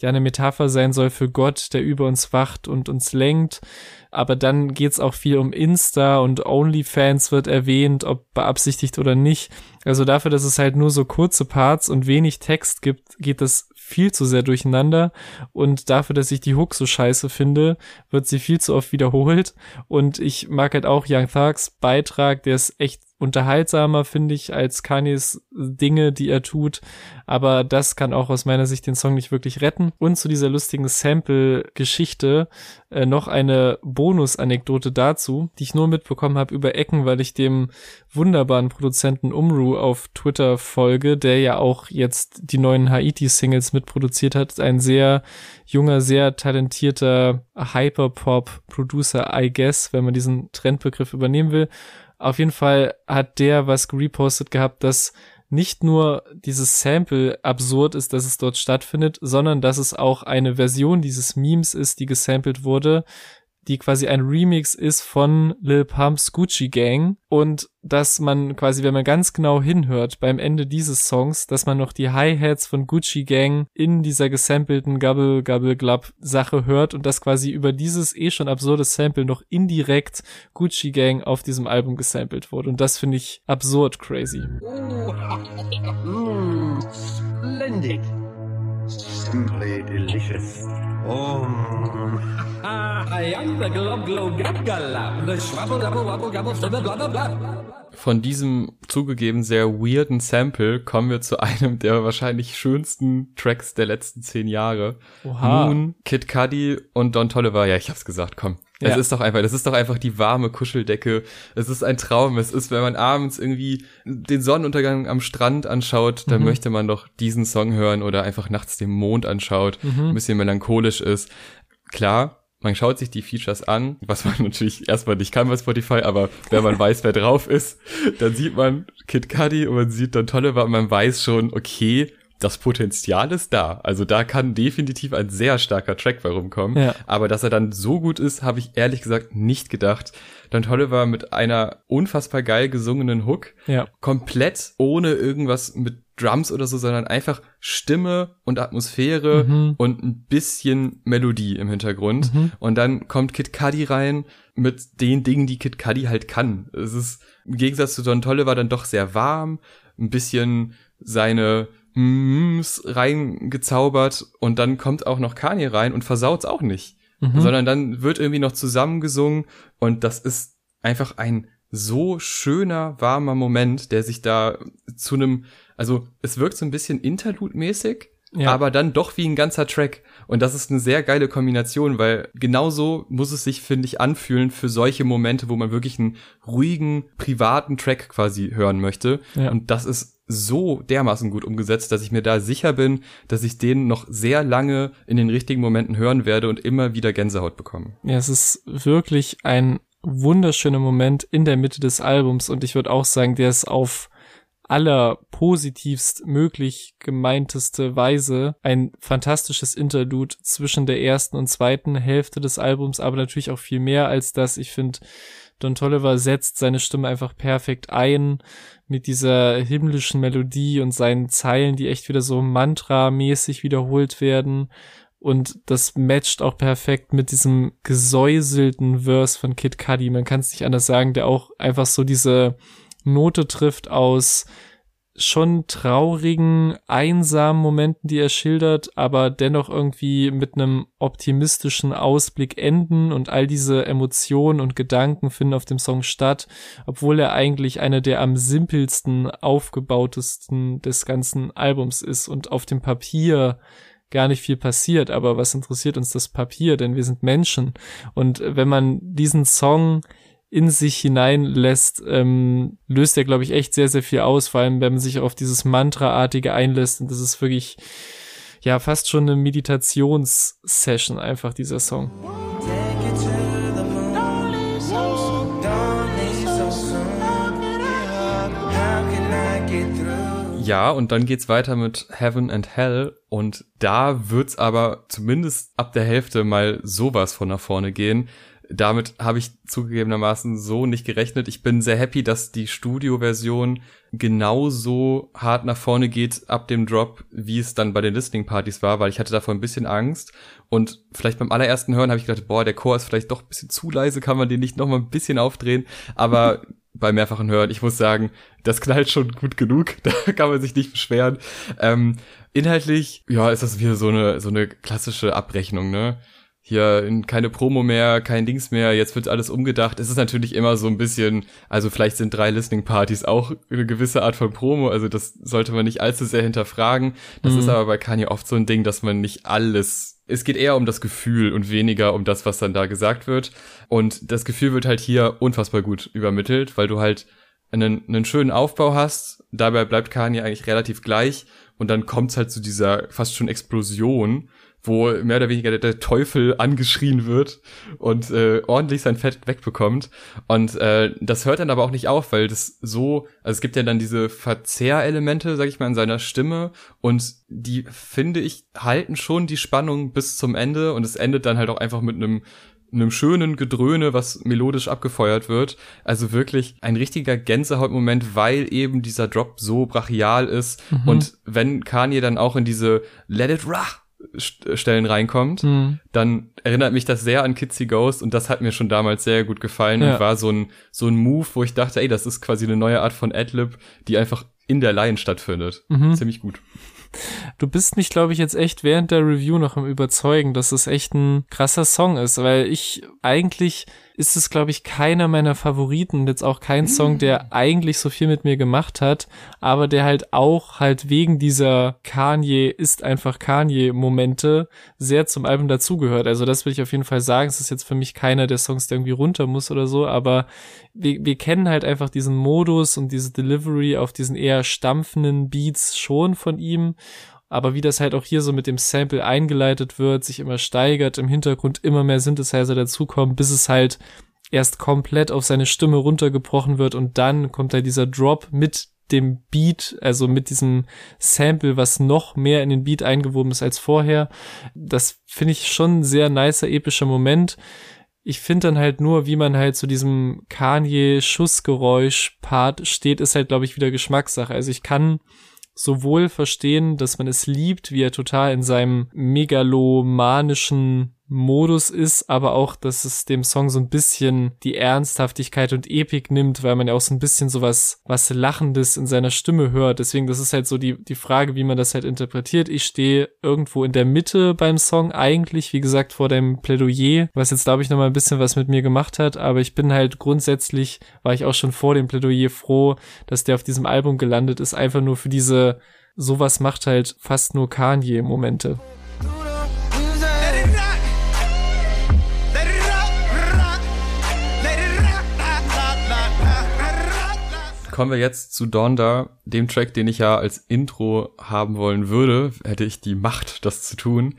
ja eine Metapher sein soll für Gott, der über uns wacht und uns lenkt aber dann geht's auch viel um Insta und OnlyFans wird erwähnt, ob beabsichtigt oder nicht. Also dafür, dass es halt nur so kurze Parts und wenig Text gibt, geht das viel zu sehr durcheinander und dafür, dass ich die Hook so scheiße finde, wird sie viel zu oft wiederholt und ich mag halt auch Young Thugs Beitrag, der ist echt unterhaltsamer, finde ich, als Kanyes Dinge, die er tut. Aber das kann auch aus meiner Sicht den Song nicht wirklich retten. Und zu dieser lustigen Sample-Geschichte äh, noch eine Bonus-Anekdote dazu, die ich nur mitbekommen habe über Ecken, weil ich dem wunderbaren Produzenten Umru auf Twitter folge, der ja auch jetzt die neuen Haiti-Singles mitproduziert hat. Ein sehr junger, sehr talentierter Hyperpop-Producer, I guess, wenn man diesen Trendbegriff übernehmen will. Auf jeden Fall hat der was gepostet gehabt, dass nicht nur dieses Sample absurd ist, dass es dort stattfindet, sondern dass es auch eine Version dieses Memes ist, die gesampelt wurde, die quasi ein Remix ist von Lil Pump's Gucci Gang und dass man quasi, wenn man ganz genau hinhört beim Ende dieses Songs, dass man noch die Hi-Hats von Gucci Gang in dieser gesampelten Gabble Gabble Glub Sache hört und dass quasi über dieses eh schon absurde Sample noch indirekt Gucci Gang auf diesem Album gesampelt wurde und das finde ich absurd crazy. Mm, splendid. Simply delicious. Oh. Von diesem zugegeben sehr weirden Sample kommen wir zu einem der wahrscheinlich schönsten Tracks der letzten zehn Jahre. Oha. Moon, Kid Cudi und Don Tolliver. Ja, ich hab's gesagt, komm. Ja. Es ist doch einfach, das ist doch einfach die warme Kuscheldecke. Es ist ein Traum. Es ist, wenn man abends irgendwie den Sonnenuntergang am Strand anschaut, dann mhm. möchte man doch diesen Song hören oder einfach nachts den Mond anschaut, mhm. ein bisschen melancholisch ist. Klar, man schaut sich die Features an, was man natürlich erstmal nicht kann bei Spotify, aber wenn man weiß, wer drauf ist, dann sieht man Kid Cudi und man sieht dann tolle, weil man weiß schon, okay, das Potenzial ist da. Also da kann definitiv ein sehr starker Track bei rumkommen. Ja. Aber dass er dann so gut ist, habe ich ehrlich gesagt nicht gedacht. Don Tolliver mit einer unfassbar geil gesungenen Hook. Ja. Komplett ohne irgendwas mit Drums oder so, sondern einfach Stimme und Atmosphäre Mhm. und ein bisschen Melodie im Hintergrund. Mhm. Und dann kommt Kid Cudi rein mit den Dingen, die Kid Cudi halt kann. Es ist im Gegensatz zu Don Tolle war dann doch sehr warm, ein bisschen seine Mms reingezaubert und dann kommt auch noch Kanye rein und versaut's auch nicht, Mhm. sondern dann wird irgendwie noch zusammengesungen und das ist einfach ein so schöner, warmer Moment, der sich da zu einem, also es wirkt so ein bisschen Interlude-mäßig, Ja. aber dann doch wie ein ganzer Track. Und das ist eine sehr geile Kombination, weil genauso muss es sich, finde ich, anfühlen für solche Momente, wo man wirklich einen ruhigen, privaten Track quasi hören möchte. Ja. Und das ist so dermaßen gut umgesetzt, dass ich mir da sicher bin, dass ich den noch sehr lange in den richtigen Momenten hören werde und immer wieder Gänsehaut bekomme. Ja, es ist wirklich ein wunderschöner Moment in der Mitte des Albums und ich würde auch sagen, der ist auf aller positivst möglich gemeinteste Weise ein fantastisches Interlude zwischen der ersten und zweiten Hälfte des Albums, aber natürlich auch viel mehr als das. Ich finde, Don Tolliver setzt seine Stimme einfach perfekt ein mit dieser himmlischen Melodie und seinen Zeilen, die echt wieder so mantramäßig wiederholt werden. Und das matcht auch perfekt mit diesem gesäuselten Verse von Kid Cudi. Man kann es nicht anders sagen, der auch einfach so diese Note trifft aus schon traurigen, einsamen Momenten, die er schildert, aber dennoch irgendwie mit einem optimistischen Ausblick enden und all diese Emotionen und Gedanken finden auf dem Song statt, obwohl er eigentlich einer der am simpelsten aufgebautesten des ganzen Albums ist und auf dem Papier gar nicht viel passiert, aber was interessiert uns das Papier, denn wir sind Menschen. Und wenn man diesen Song in sich hineinlässt, ähm, löst er, glaube ich, echt sehr, sehr viel aus, vor allem wenn man sich auf dieses Mantra-artige einlässt und das ist wirklich, ja, fast schon eine Meditationssession einfach, dieser Song. Ja, und dann geht's weiter mit Heaven and Hell und da wird's aber zumindest ab der Hälfte mal sowas von nach vorne gehen. Damit habe ich zugegebenermaßen so nicht gerechnet. Ich bin sehr happy, dass die Studioversion genauso hart nach vorne geht ab dem Drop, wie es dann bei den Listening-Partys war, weil ich hatte davor ein bisschen Angst. Und vielleicht beim allerersten Hören habe ich gedacht, boah, der Chor ist vielleicht doch ein bisschen zu leise, kann man den nicht noch mal ein bisschen aufdrehen. Aber bei mehrfachen Hören, ich muss sagen, das knallt schon gut genug, da kann man sich nicht beschweren. Ähm, inhaltlich, ja, ist das wieder so eine, so eine klassische Abrechnung, ne? Hier keine Promo mehr, kein Dings mehr, jetzt wird alles umgedacht. Es ist natürlich immer so ein bisschen, also vielleicht sind drei Listening-Partys auch eine gewisse Art von Promo, also das sollte man nicht allzu sehr hinterfragen. Das Mhm. ist aber bei Kanye oft so ein Ding, dass man nicht alles, es geht eher um das Gefühl und weniger um das, was dann da gesagt wird. Und das Gefühl wird halt hier unfassbar gut übermittelt, weil du halt einen, einen schönen Aufbau hast, dabei bleibt Kanye eigentlich relativ gleich und dann kommt's halt zu dieser fast schon Explosion, wo mehr oder weniger der, Teufel angeschrien wird und äh, ordentlich sein Fett wegbekommt. Und äh, das hört dann aber auch nicht auf, weil das so, also es gibt ja dann diese Verzehrelemente, sag ich mal, in seiner Stimme und die, finde ich, halten schon die Spannung bis zum Ende und es endet dann halt auch einfach mit einem einem schönen Gedröhne, was melodisch abgefeuert wird. Also wirklich ein richtiger Gänsehautmoment, weil eben dieser Drop so brachial ist. Mhm. Und wenn Kanye dann auch in diese Let It Rah St- Stellen reinkommt, Mhm. dann erinnert mich das sehr an Kitsy Ghost und das hat mir schon damals sehr gut gefallen Ja. und war so ein, so ein Move, wo ich dachte, ey, das ist quasi eine neue Art von Adlib, die einfach in der Line stattfindet. Mhm. Ziemlich gut. Du bist mich, glaube ich, jetzt echt während der Review noch im Überzeugen, dass es echt ein krasser Song ist, weil ich eigentlich ist es, glaube ich, keiner meiner Favoriten und jetzt auch kein Song, der eigentlich so viel mit mir gemacht hat, aber der halt auch halt wegen dieser Kanye ist einfach Kanye Momente sehr zum Album dazugehört. Also das will ich auf jeden Fall sagen. Es ist jetzt für mich keiner der Songs, der irgendwie runter muss oder so, aber wir, wir kennen halt einfach diesen Modus und diese Delivery auf diesen eher stampfenden Beats schon von ihm. Aber wie das halt auch hier so mit dem Sample eingeleitet wird, sich immer steigert, im Hintergrund immer mehr Synthesizer dazukommen, bis es halt erst komplett auf seine Stimme runtergebrochen wird und dann kommt halt dieser Drop mit dem Beat, also mit diesem Sample, was noch mehr in den Beat eingewoben ist als vorher. Das finde ich schon ein sehr nicer, epischer Moment. Ich finde dann halt nur, wie man halt zu diesem Kanye-Schussgeräusch-Part steht, ist halt, glaube ich, wieder Geschmackssache. Also ich kann sowohl verstehen, dass man es liebt, wie er total in seinem megalomanischen Modus ist, aber auch, dass es dem Song so ein bisschen die Ernsthaftigkeit und Epik nimmt, weil man ja auch so ein bisschen sowas, was Lachendes in seiner Stimme hört. Deswegen, das ist halt so die, die Frage, wie man das halt interpretiert. Ich stehe irgendwo in der Mitte beim Song eigentlich, wie gesagt, vor dem Plädoyer, was jetzt, glaube ich, nochmal ein bisschen was mit mir gemacht hat, aber ich bin halt grundsätzlich, war ich auch schon vor dem Plädoyer froh, dass der auf diesem Album gelandet ist, einfach nur für diese, sowas macht halt fast nur Kanye Momente. Kommen wir jetzt zu Donda, dem Track, den ich ja als Intro haben wollen würde, hätte ich die Macht, das zu tun.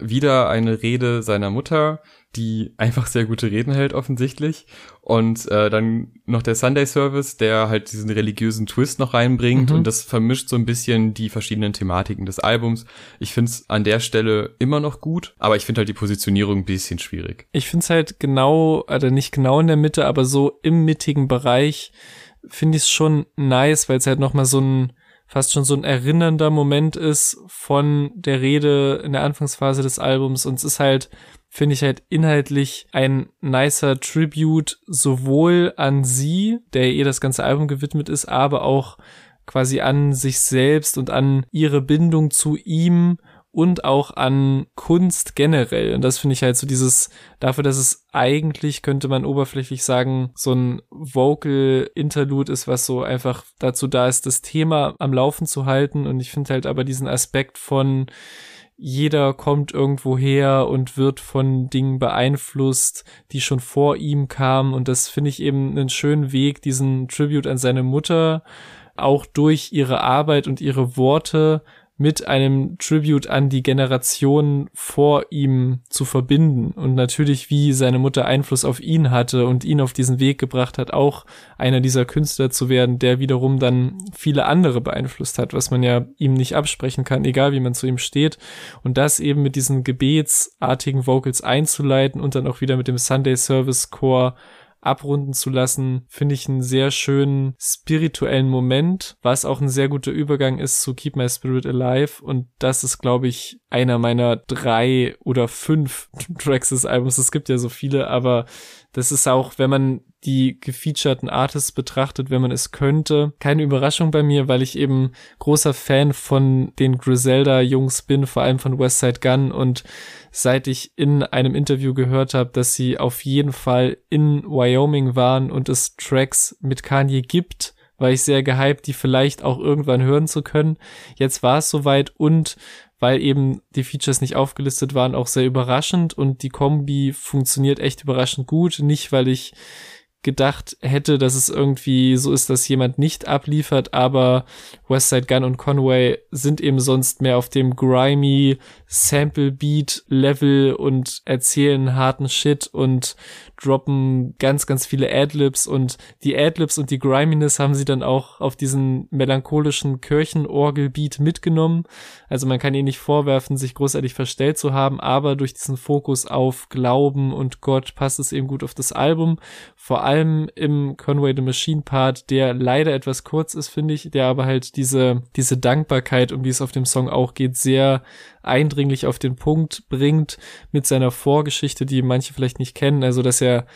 Wieder eine Rede seiner Mutter, die einfach sehr gute Reden hält offensichtlich. Und äh, dann noch der Sunday Service, der halt diesen religiösen Twist noch reinbringt Mhm. und das vermischt so ein bisschen die verschiedenen Thematiken des Albums. Ich find's an der Stelle immer noch gut, aber ich finde halt die Positionierung ein bisschen schwierig. Ich find's halt genau, oder nicht genau in der Mitte, aber so im mittigen Bereich finde ich es schon nice, weil es halt nochmal so ein, fast schon so ein erinnernder Moment ist von der Rede in der Anfangsphase des Albums. Und es ist halt, finde ich halt inhaltlich ein nicer Tribute sowohl an sie, der ihr das ganze Album gewidmet ist, aber auch quasi an sich selbst und an ihre Bindung zu ihm und auch an Kunst generell. Und das finde ich halt so dieses, dafür, dass es eigentlich, könnte man oberflächlich sagen, so ein Vocal Interlude ist, was so einfach dazu da ist, das Thema am Laufen zu halten. Und ich finde halt aber diesen Aspekt von, jeder kommt irgendwo her und wird von Dingen beeinflusst, die schon vor ihm kamen. Und das finde ich eben einen schönen Weg, diesen Tribute an seine Mutter auch durch ihre Arbeit und ihre Worte mit einem Tribute an die Generation vor ihm zu verbinden. Und natürlich wie seine Mutter Einfluss auf ihn hatte und ihn auf diesen Weg gebracht hat, auch einer dieser Künstler zu werden, der wiederum dann viele andere beeinflusst hat, was man ja ihm nicht absprechen kann, egal wie man zu ihm steht. Und das eben mit diesen gebetsartigen Vocals einzuleiten und dann auch wieder mit dem Sunday Service Chor abrunden zu lassen, finde ich einen sehr schönen spirituellen Moment, was auch ein sehr guter Übergang ist zu Keep My Spirit Alive und das ist, glaube ich, einer meiner drei oder fünf Tracks des Albums. Es gibt ja so viele, aber das ist auch, wenn man die gefeaturten Artists betrachtet, wenn man es könnte, keine Überraschung bei mir, weil ich eben großer Fan von den Griselda-Jungs bin, vor allem von Westside Gun und seit ich in einem Interview gehört habe, dass sie auf jeden Fall in Wyoming waren und es Tracks mit Kanye gibt, war ich sehr gehypt, die vielleicht auch irgendwann hören zu können. Jetzt war es soweit und weil eben die Features nicht aufgelistet waren, auch sehr überraschend und die Kombi funktioniert echt überraschend gut. Nicht, weil ich gedacht hätte, dass es irgendwie so ist, dass jemand nicht abliefert, aber Westside Gun und Conway sind eben sonst mehr auf dem grimy Sample Beat Level und erzählen harten Shit und droppen ganz, ganz viele Adlibs und die Adlibs und die Griminess haben sie dann auch auf diesen melancholischen Kirchenorgel-Beat mitgenommen. Also man kann ihnen nicht vorwerfen, sich großartig verstellt zu haben, aber durch diesen Fokus auf Glauben und Gott passt es eben gut auf das Album. Vor allem im Conway the Machine Part, der leider etwas kurz ist, finde ich, der aber halt diese, diese Dankbarkeit, um die es auf dem Song auch geht, sehr eindringlich auf den Punkt bringt mit seiner Vorgeschichte, die manche vielleicht nicht kennen, also dass er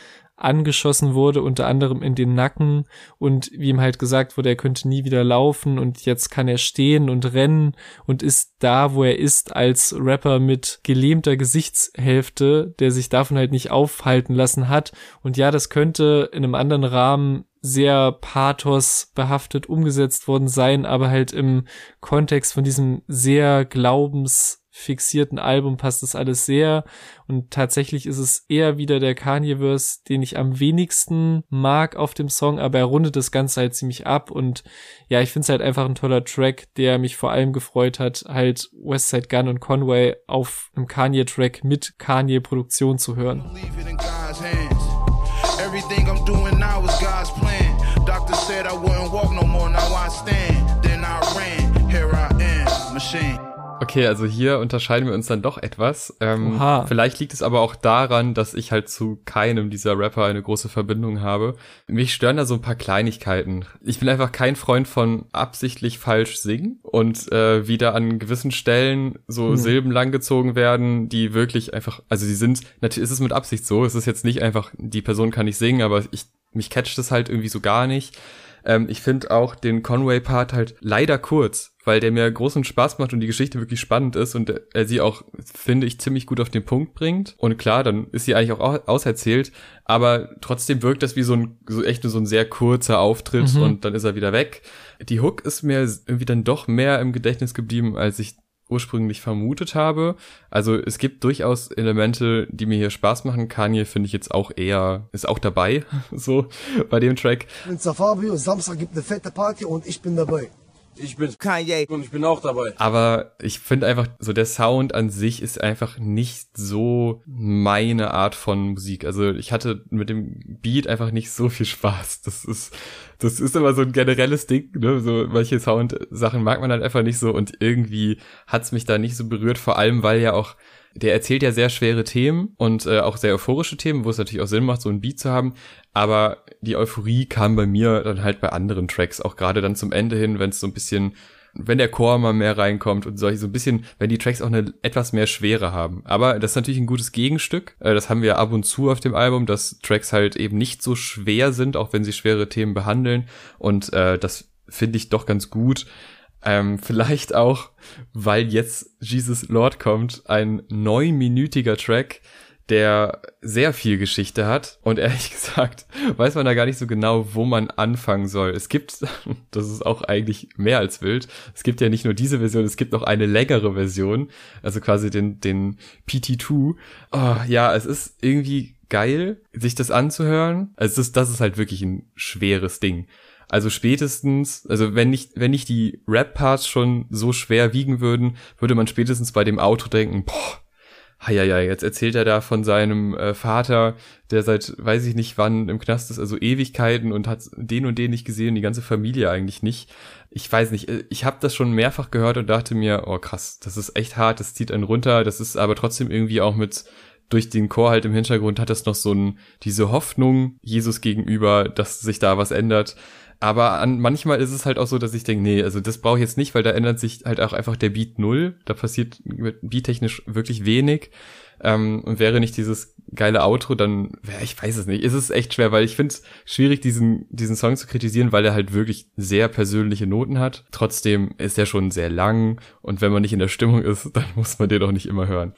angeschossen wurde, unter anderem in den Nacken und wie ihm halt gesagt wurde, er könnte nie wieder laufen und jetzt kann er stehen und rennen und ist da, wo er ist, als Rapper mit gelähmter Gesichtshälfte, der sich davon halt nicht aufhalten lassen hat. Und ja, das könnte in einem anderen Rahmen sehr pathos behaftet umgesetzt worden sein, aber halt im Kontext von diesem sehr glaubensfixierten Album passt das alles sehr und tatsächlich ist es eher wieder der Kanye-Verse, den ich am wenigsten mag auf dem Song, aber er rundet das Ganze halt ziemlich ab und ja, ich finde es halt einfach ein toller Track, der mich vor allem gefreut hat, halt Westside Gun und Conway auf einem Kanye-Track mit Kanye-Produktion zu hören. Everything I'm doing now is God's plan. Doctor said I wouldn't walk no more, now I stand. Then I ran, here I am, machine. Okay, also hier unterscheiden wir uns dann doch etwas. Ähm, Oha. vielleicht liegt es aber auch daran, dass ich halt zu keinem dieser Rapper eine große Verbindung habe. Mich stören da so ein paar Kleinigkeiten. Ich bin einfach kein Freund von absichtlich falsch singen und äh, wieder an gewissen Stellen so Hm. Silben langgezogen werden, die wirklich einfach, also die sind, natürlich ist es mit Absicht so, es ist jetzt nicht einfach, die Person kann nicht singen, aber ich, mich catcht es halt irgendwie so gar nicht. Ähm, ich finde auch den Conway-Part halt leider kurz, weil der mir großen Spaß macht und die Geschichte wirklich spannend ist und er sie auch, finde ich, ziemlich gut auf den Punkt bringt. Und klar, dann ist sie eigentlich auch au- auserzählt, aber trotzdem wirkt das wie so ein, so echt nur so ein sehr kurzer Auftritt Mhm. und dann ist er wieder weg. Die Hook ist mir irgendwie dann doch mehr im Gedächtnis geblieben, als ich ursprünglich vermutet habe. Also es gibt durchaus Elemente, die mir hier Spaß machen. Kanye finde ich jetzt auch eher, ist auch dabei, so bei dem Track. bin Fabio, Samstag gibt eine fette Party und ich bin dabei. Ich bin Kanye. und ich bin auch dabei. Aber ich finde einfach, so der Sound an sich ist einfach nicht so meine Art von Musik. Also ich hatte mit dem Beat einfach nicht so viel Spaß. Das ist, das ist immer so ein generelles Ding, ne? So manche Sound-Sachen mag man halt einfach nicht so und irgendwie hat's mich da nicht so berührt, vor allem weil ja auch der erzählt ja sehr schwere Themen und äh, auch sehr euphorische Themen, wo es natürlich auch Sinn macht, so ein Beat zu haben. Aber die Euphorie kam bei mir dann halt bei anderen Tracks, auch gerade dann zum Ende hin, wenn es so ein bisschen, wenn der Chor mal mehr reinkommt und solche so ein bisschen, wenn die Tracks auch eine etwas mehr Schwere haben. Aber das ist natürlich ein gutes Gegenstück. Äh, das haben wir ab und zu auf dem Album, dass Tracks halt eben nicht so schwer sind, auch wenn sie schwere Themen behandeln. Und äh, das finde ich doch ganz gut. Ähm, vielleicht auch, weil jetzt Jesus Lord kommt, ein neunminütiger Track, der sehr viel Geschichte hat. Und ehrlich gesagt, weiß man da gar nicht so genau, wo man anfangen soll. Es gibt, das ist auch eigentlich mehr als wild, es gibt ja nicht nur diese Version, es gibt noch eine längere Version, also quasi den, den PT2. Oh, ja, es ist irgendwie geil, sich das anzuhören. Also ist, das ist halt wirklich ein schweres Ding. Also spätestens, also wenn nicht, wenn nicht die Rap-Parts schon so schwer wiegen würden, würde man spätestens bei dem Auto denken, boah, ja, jetzt erzählt er da von seinem äh, Vater, der seit weiß ich nicht wann im Knast ist, also Ewigkeiten und hat den und den nicht gesehen, die ganze Familie eigentlich nicht. Ich weiß nicht, äh, ich habe das schon mehrfach gehört und dachte mir, oh krass, das ist echt hart, das zieht einen runter, das ist aber trotzdem irgendwie auch mit durch den Chor halt im Hintergrund hat das noch so ein, diese Hoffnung Jesus gegenüber, dass sich da was ändert. Aber an, manchmal ist es halt auch so, dass ich denke, nee, also das brauche ich jetzt nicht, weil da ändert sich halt auch einfach der Beat null. Da passiert beattechnisch wirklich wenig. Ähm, und wäre nicht dieses geile Outro, dann wäre, ich weiß es nicht. Es ist echt schwer, weil ich finde es schwierig, diesen, diesen Song zu kritisieren, weil er halt wirklich sehr persönliche Noten hat. Trotzdem ist er schon sehr lang und wenn man nicht in der Stimmung ist, dann muss man den auch nicht immer hören.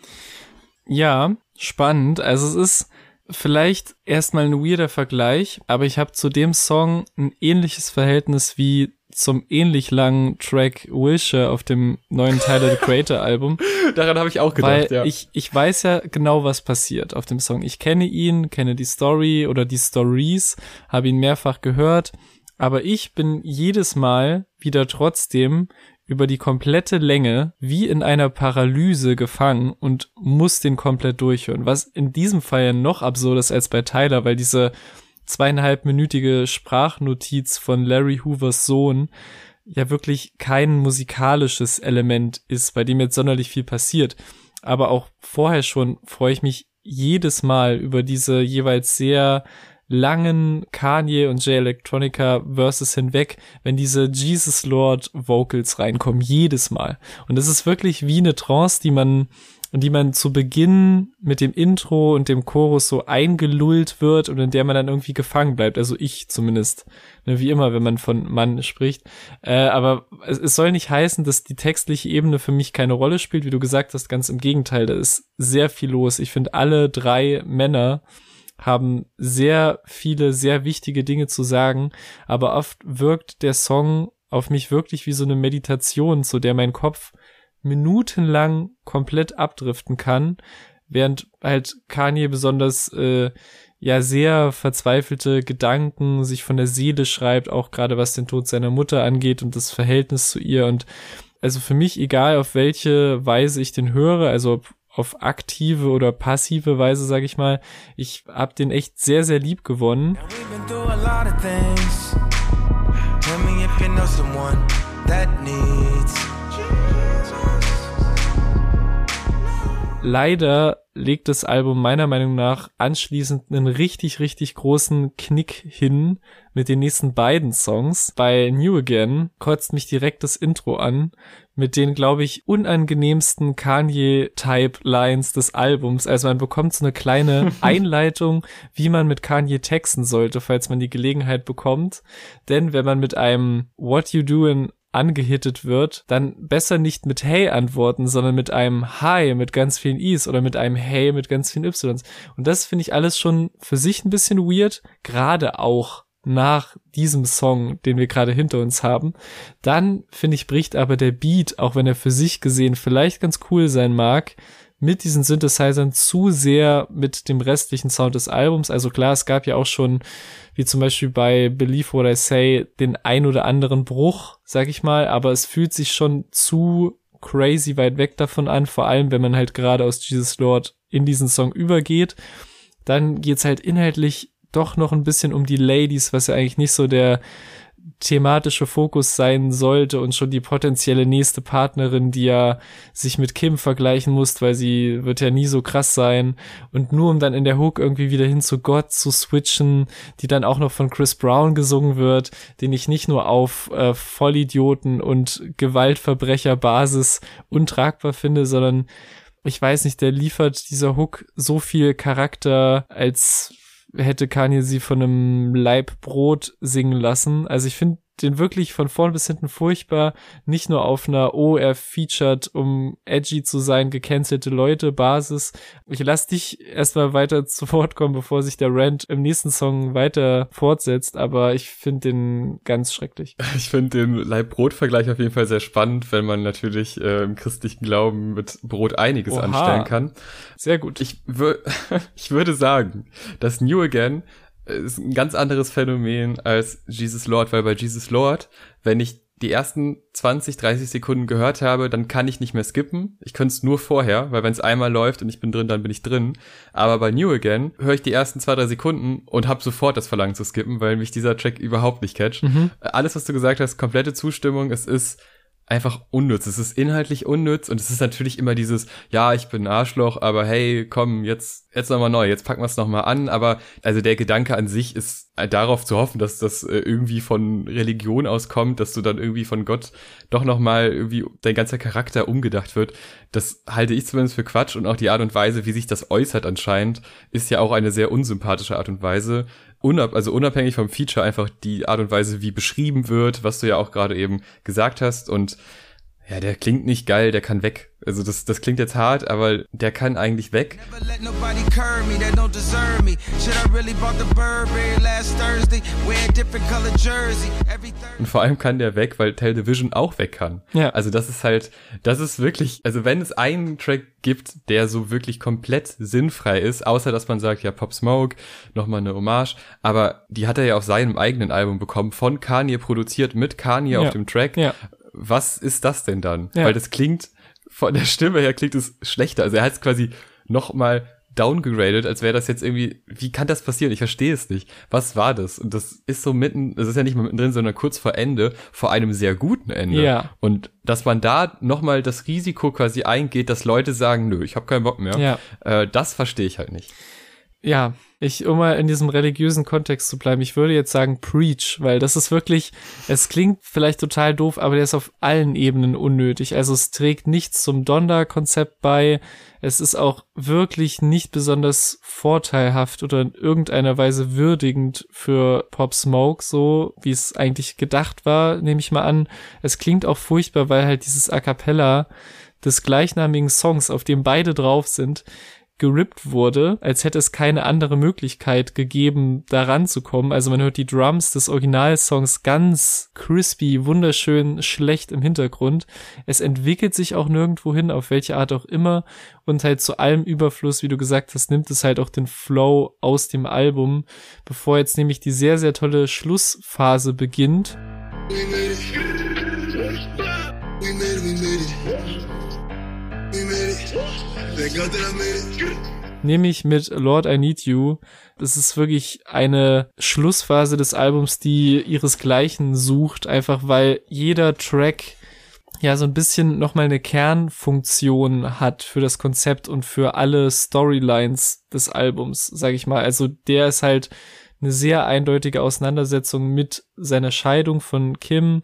Ja, spannend. Also es ist vielleicht erstmal ein weirder Vergleich, aber ich habe zu dem Song ein ähnliches Verhältnis wie zum ähnlich langen Track Wisher auf dem neuen Tyler the Creator Album, Daran habe ich auch weil gedacht, ja. ich ich weiß ja genau, was passiert auf dem Song. Ich kenne ihn, kenne die Story oder die Stories, habe ihn mehrfach gehört, aber ich bin jedes Mal wieder trotzdem über die komplette Länge wie in einer Paralyse gefangen und muss den komplett durchhören. Was in diesem Fall ja noch absurd ist als bei Tyler, weil diese zweieinhalbminütige Sprachnotiz von Larry Hoovers Sohn ja wirklich kein musikalisches Element ist, bei dem jetzt sonderlich viel passiert. Aber auch vorher schon freue ich mich jedes Mal über diese jeweils sehr langen Kanye und J Electronica Verses hinweg, wenn diese Jesus Lord Vocals reinkommen, jedes Mal. Und es ist wirklich wie eine Trance, die man, die man zu Beginn mit dem Intro und dem Chorus so eingelullt wird und in der man dann irgendwie gefangen bleibt. Also ich zumindest. Ne, wie immer, wenn man von Mann spricht. Äh, aber es soll nicht heißen, dass die textliche Ebene für mich keine Rolle spielt, wie du gesagt hast, ganz im Gegenteil. Da ist sehr viel los. Ich finde, alle drei Männer haben sehr viele, sehr wichtige Dinge zu sagen, aber oft wirkt der Song auf mich wirklich wie so eine Meditation, zu der mein Kopf minutenlang komplett abdriften kann, während halt Kanye besonders äh, ja sehr verzweifelte Gedanken sich von der Seele schreibt, auch gerade was den Tod seiner Mutter angeht und das Verhältnis zu ihr. Und also für mich egal auf welche Weise ich den höre, also ob auf aktive oder passive Weise, sag ich mal. Ich hab den echt sehr, sehr lieb gewonnen. Leider legt das Album meiner Meinung nach anschließend einen richtig, richtig großen Knick hin mit den nächsten beiden Songs. Bei New Again kotzt mich direkt das Intro an mit den, glaube ich, unangenehmsten Kanye-Type-Lines des Albums. Also man bekommt so eine kleine Einleitung, wie man mit Kanye texten sollte, falls man die Gelegenheit bekommt. Denn wenn man mit einem What You Doing angehittet wird, dann besser nicht mit Hey antworten, sondern mit einem Hi mit ganz vielen Is oder mit einem Hey mit ganz vielen Ys. Und das finde ich alles schon für sich ein bisschen weird, gerade auch nach diesem Song, den wir gerade hinter uns haben. Dann finde ich bricht aber der Beat, auch wenn er für sich gesehen vielleicht ganz cool sein mag, mit diesen Synthesizern zu sehr mit dem restlichen Sound des Albums. Also klar, es gab ja auch schon, wie zum Beispiel bei Believe What I Say, den ein oder anderen Bruch, sag ich mal, aber es fühlt sich schon zu crazy weit weg davon an, vor allem wenn man halt gerade aus Jesus Lord in diesen Song übergeht. Dann geht's halt inhaltlich doch noch ein bisschen um die Ladies, was ja eigentlich nicht so der thematische Fokus sein sollte und schon die potenzielle nächste Partnerin, die ja sich mit Kim vergleichen muss, weil sie wird ja nie so krass sein. Und nur um dann in der Hook irgendwie wieder hin zu Gott zu switchen, die dann auch noch von Chris Brown gesungen wird, den ich nicht nur auf äh, Vollidioten und Gewaltverbrecher Basis untragbar finde, sondern ich weiß nicht, der liefert dieser Hook so viel Charakter als hätte Kanye sie von einem Laib Brot singen lassen. Also ich finde den wirklich von vorn bis hinten furchtbar. Nicht nur auf einer, oh, er featured, um edgy zu sein, gecancelte Leute Basis. Ich lass dich erstmal weiter zu Wort kommen, bevor sich der Rant im nächsten Song weiter fortsetzt, aber ich finde den ganz schrecklich. Ich finde den Leib-Brot-Vergleich auf jeden Fall sehr spannend, wenn man natürlich äh, im christlichen Glauben mit Brot einiges Oha. anstellen kann. Sehr gut. Ich, wür ich würde sagen, dass New Again ist ein ganz anderes Phänomen als Jesus Lord, weil bei Jesus Lord, wenn ich die ersten 20, 30 Sekunden gehört habe, dann kann ich nicht mehr skippen. Ich könnte es nur vorher, weil wenn es einmal läuft und ich bin drin, dann bin ich drin. Aber bei New Again höre ich die ersten zwei, drei Sekunden und habe sofort das Verlangen zu skippen, weil mich dieser Track überhaupt nicht catcht. Alles, was du gesagt hast, komplette Zustimmung. Es ist einfach unnütz. Es ist inhaltlich unnütz und es ist natürlich immer dieses, ja, ich bin Arschloch, aber hey, komm, jetzt, jetzt nochmal neu, jetzt packen wir es nochmal an. Aber also der Gedanke an sich ist äh, darauf zu hoffen, dass das äh, irgendwie von Religion auskommt, dass du dann irgendwie von Gott doch nochmal irgendwie dein ganzer Charakter umgedacht wird. Das halte ich zumindest für Quatsch und auch die Art und Weise, wie sich das äußert anscheinend, ist ja auch eine sehr unsympathische Art und Weise unab also unabhängig vom Feature einfach die Art und Weise, wie beschrieben wird, was du ja auch gerade eben gesagt hast. Und ja, der klingt nicht geil, der kann weg. Also das, das klingt jetzt hart, aber der kann eigentlich weg. Never let nobody curb me that don't deserve me. Should I really bought the Burberry last Thursday? Wear a different color jersey. Every Thursday. Und vor allem kann der weg, weil Tell Division auch weg kann. Ja. Also das ist halt, das ist wirklich, also wenn es einen Track gibt, der so wirklich komplett sinnfrei ist, außer dass man sagt, ja, Pop Smoke, nochmal eine Hommage, aber die hat er ja auf seinem eigenen Album bekommen, von Kanye produziert, mit Kanye Ja. auf dem Track. Ja. Was ist das denn dann? Ja. Weil das klingt, von der Stimme her klingt es schlechter. Also er hat es quasi nochmal downgegradet, als wäre das jetzt irgendwie, wie kann das passieren? Ich verstehe es nicht. Was war das? Und das ist so mitten, das ist ja nicht mal mittendrin, sondern kurz vor Ende, vor einem sehr guten Ende. Ja. Und dass man da nochmal das Risiko quasi eingeht, dass Leute sagen, nö, ich habe keinen Bock mehr, Ja. äh, das verstehe ich halt nicht. Ja, ich, um mal in diesem religiösen Kontext zu bleiben, ich würde jetzt sagen Preach, weil das ist wirklich, es klingt vielleicht total doof, aber der ist auf allen Ebenen unnötig. Also es trägt nichts zum Donda-Konzept bei. Es ist auch wirklich nicht besonders vorteilhaft oder in irgendeiner Weise würdigend für Pop Smoke, so wie es eigentlich gedacht war, nehme ich mal an. Es klingt auch furchtbar, weil halt dieses A Cappella des gleichnamigen Songs, auf dem beide drauf sind, gerippt wurde, als hätte es keine andere Möglichkeit gegeben, daran zu kommen. Also man hört die Drums des Originalsongs ganz crispy, wunderschön schlecht im Hintergrund. Es entwickelt sich auch nirgendwo hin, auf welche Art auch immer. Und halt zu allem Überfluss, wie du gesagt hast, nimmt es halt auch den Flow aus dem Album, bevor jetzt nämlich die sehr, sehr tolle Schlussphase beginnt. We made it. Nämlich mit Lord I Need You. Das ist wirklich eine Schlussphase des Albums, die ihresgleichen sucht, einfach weil jeder Track ja so ein bisschen nochmal eine Kernfunktion hat für das Konzept und für alle Storylines des Albums, sag ich mal. Also der ist halt eine sehr eindeutige Auseinandersetzung mit seiner Scheidung von Kim,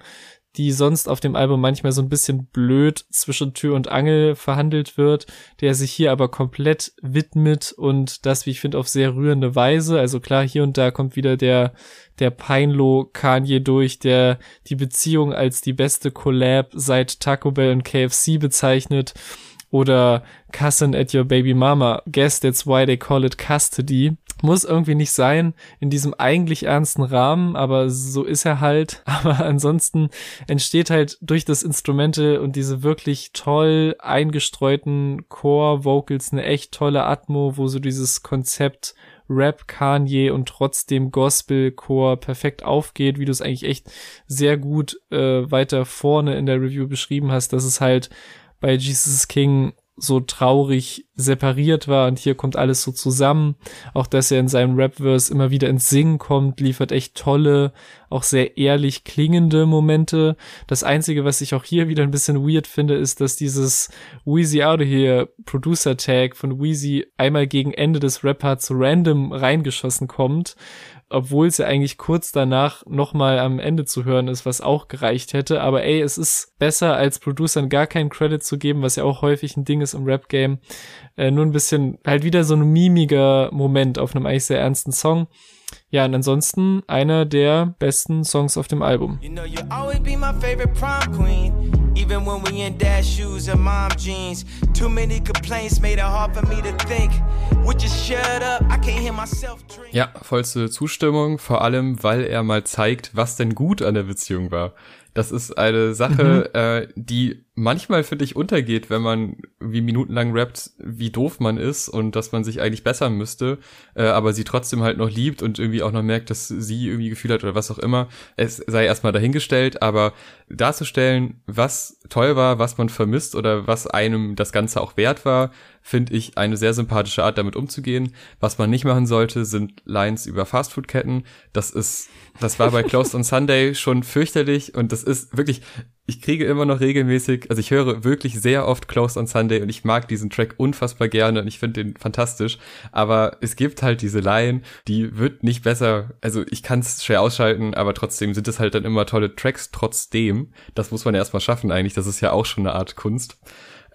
die sonst auf dem Album manchmal so ein bisschen blöd zwischen Tür und Angel verhandelt wird, der sich hier aber komplett widmet und das, wie ich finde, auf sehr rührende Weise. Also klar, hier und da kommt wieder der, der Peinlo Kanye durch, der die Beziehung als die beste Collab seit Taco Bell und KFC bezeichnet oder Cousin at your baby mama. Guess that's why they call it custody. Muss irgendwie nicht sein in diesem eigentlich ernsten Rahmen, aber so ist er halt. Aber ansonsten entsteht halt durch das Instrumente und diese wirklich toll eingestreuten Core-Vocals eine echt tolle Atmo, wo so dieses Konzept Rap Kanye und trotzdem Gospel Core perfekt aufgeht, wie du es eigentlich echt sehr gut äh, weiter vorne in der Review beschrieben hast, dass es halt bei Jesus King so traurig separiert war und hier kommt alles so zusammen. Auch dass er in seinem Rap-Verse immer wieder ins Singen kommt, liefert echt tolle, auch sehr ehrlich klingende Momente. Das Einzige, was ich auch hier wieder ein bisschen weird finde, ist, dass dieses Wheezy Out of Here Producer Tag von Wheezy einmal gegen Ende des Rap-Parts random reingeschossen kommt obwohl es ja eigentlich kurz danach nochmal am Ende zu hören ist, was auch gereicht hätte. Aber ey, es ist besser als Producern gar keinen Credit zu geben, was ja auch häufig ein Ding ist im Rap-Game. Äh, nur ein bisschen halt wieder so ein mimiger Moment auf einem eigentlich sehr ernsten Song. Ja, und ansonsten einer der besten Songs auf dem Album. You know Even when we in dad shoes and mom jeans. Too many complaints made it hard for me to think. Would you shut up? I can't hear myself drink. Ja, vollste Zustimmung, vor allem, weil er mal zeigt, was denn gut an der Beziehung war. Das ist eine Sache, äh, die manchmal, finde ich, untergeht, wenn man wie minutenlang rappt, wie doof man ist und dass man sich eigentlich bessern müsste, äh, aber sie trotzdem halt noch liebt und irgendwie auch noch merkt, dass sie irgendwie Gefühl hat oder was auch immer. Es sei erstmal dahingestellt, aber darzustellen, was toll war, was man vermisst oder was einem das Ganze auch wert war, finde ich eine sehr sympathische Art, damit umzugehen. Was man nicht machen sollte, sind Lines über Fastfood-Ketten. Das ist, das war bei Closed on Sunday schon fürchterlich und das ist wirklich, ich kriege immer noch regelmäßig, also ich höre wirklich sehr oft Closed on Sunday und ich mag diesen Track unfassbar gerne und ich finde den fantastisch. Aber es gibt halt diese Line, die wird nicht besser, also ich kann es schwer ausschalten, aber trotzdem sind es halt dann immer tolle Tracks trotzdem. Das muss man ja erstmal schaffen eigentlich, das ist ja auch schon eine Art Kunst.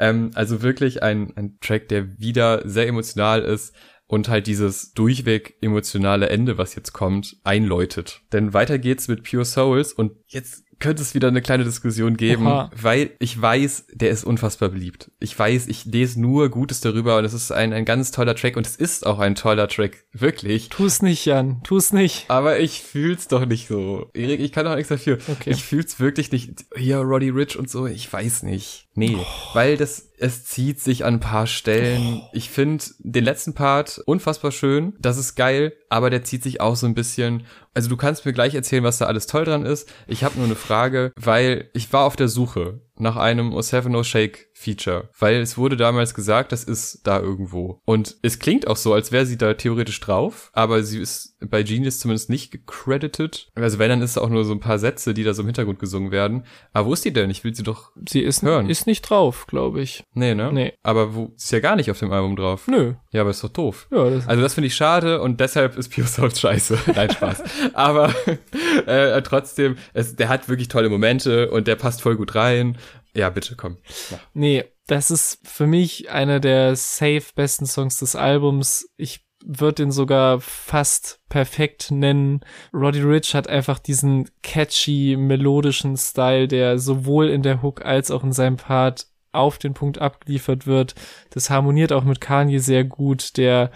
Ähm, also wirklich ein, ein Track, der wieder sehr emotional ist und halt dieses durchweg emotionale Ende, was jetzt kommt, einläutet. Denn weiter geht's mit Pure Souls und jetzt könnte es wieder eine kleine Diskussion geben, Oha. weil ich weiß, der ist unfassbar beliebt. Ich weiß, ich lese nur Gutes darüber und es ist ein, ein ganz toller Track und es ist auch ein toller Track, wirklich. Tu's nicht, Jan, tu's nicht. Aber ich fühl's doch nicht so. Erik, ich kann doch nichts dafür. Okay. Ich fühl's wirklich nicht. Hier, Roddy Rich und so, ich weiß nicht. Nee, weil das, es zieht sich an ein paar Stellen. Ich finde den letzten Part unfassbar schön. Das ist geil, aber der zieht sich auch so ein bisschen. Also du kannst mir gleich erzählen, was da alles toll dran ist. Ich habe nur eine Frage, weil ich war auf der Suche nach einem O7 Shake Feature, weil es wurde damals gesagt, das ist da irgendwo. Und es klingt auch so, als wäre sie da theoretisch drauf, aber sie ist bei Genius zumindest nicht gecredited. Also wenn, dann ist es auch nur so ein paar Sätze, die da so im Hintergrund gesungen werden. Aber wo ist die denn? Ich will sie doch Sie ist, Hören. ist nicht drauf, glaube ich. Nee, ne? Nee. Aber wo ist ja gar nicht auf dem Album drauf. Nö. Ja, aber ist doch doof. Ja, das, Also das finde ich schade und deshalb ist Pure Soul scheiße. Nein, Spaß. aber äh, trotzdem, es, der hat wirklich tolle Momente und der passt voll gut rein. Ja, bitte, komm. Mach. nee, das ist für mich einer der safe besten Songs des Albums. Ich würde den sogar fast perfekt nennen. Roddy Rich hat einfach diesen catchy, melodischen Style, der sowohl in der Hook als auch in seinem Part auf den Punkt abgeliefert wird. Das harmoniert auch mit Kanye sehr gut, der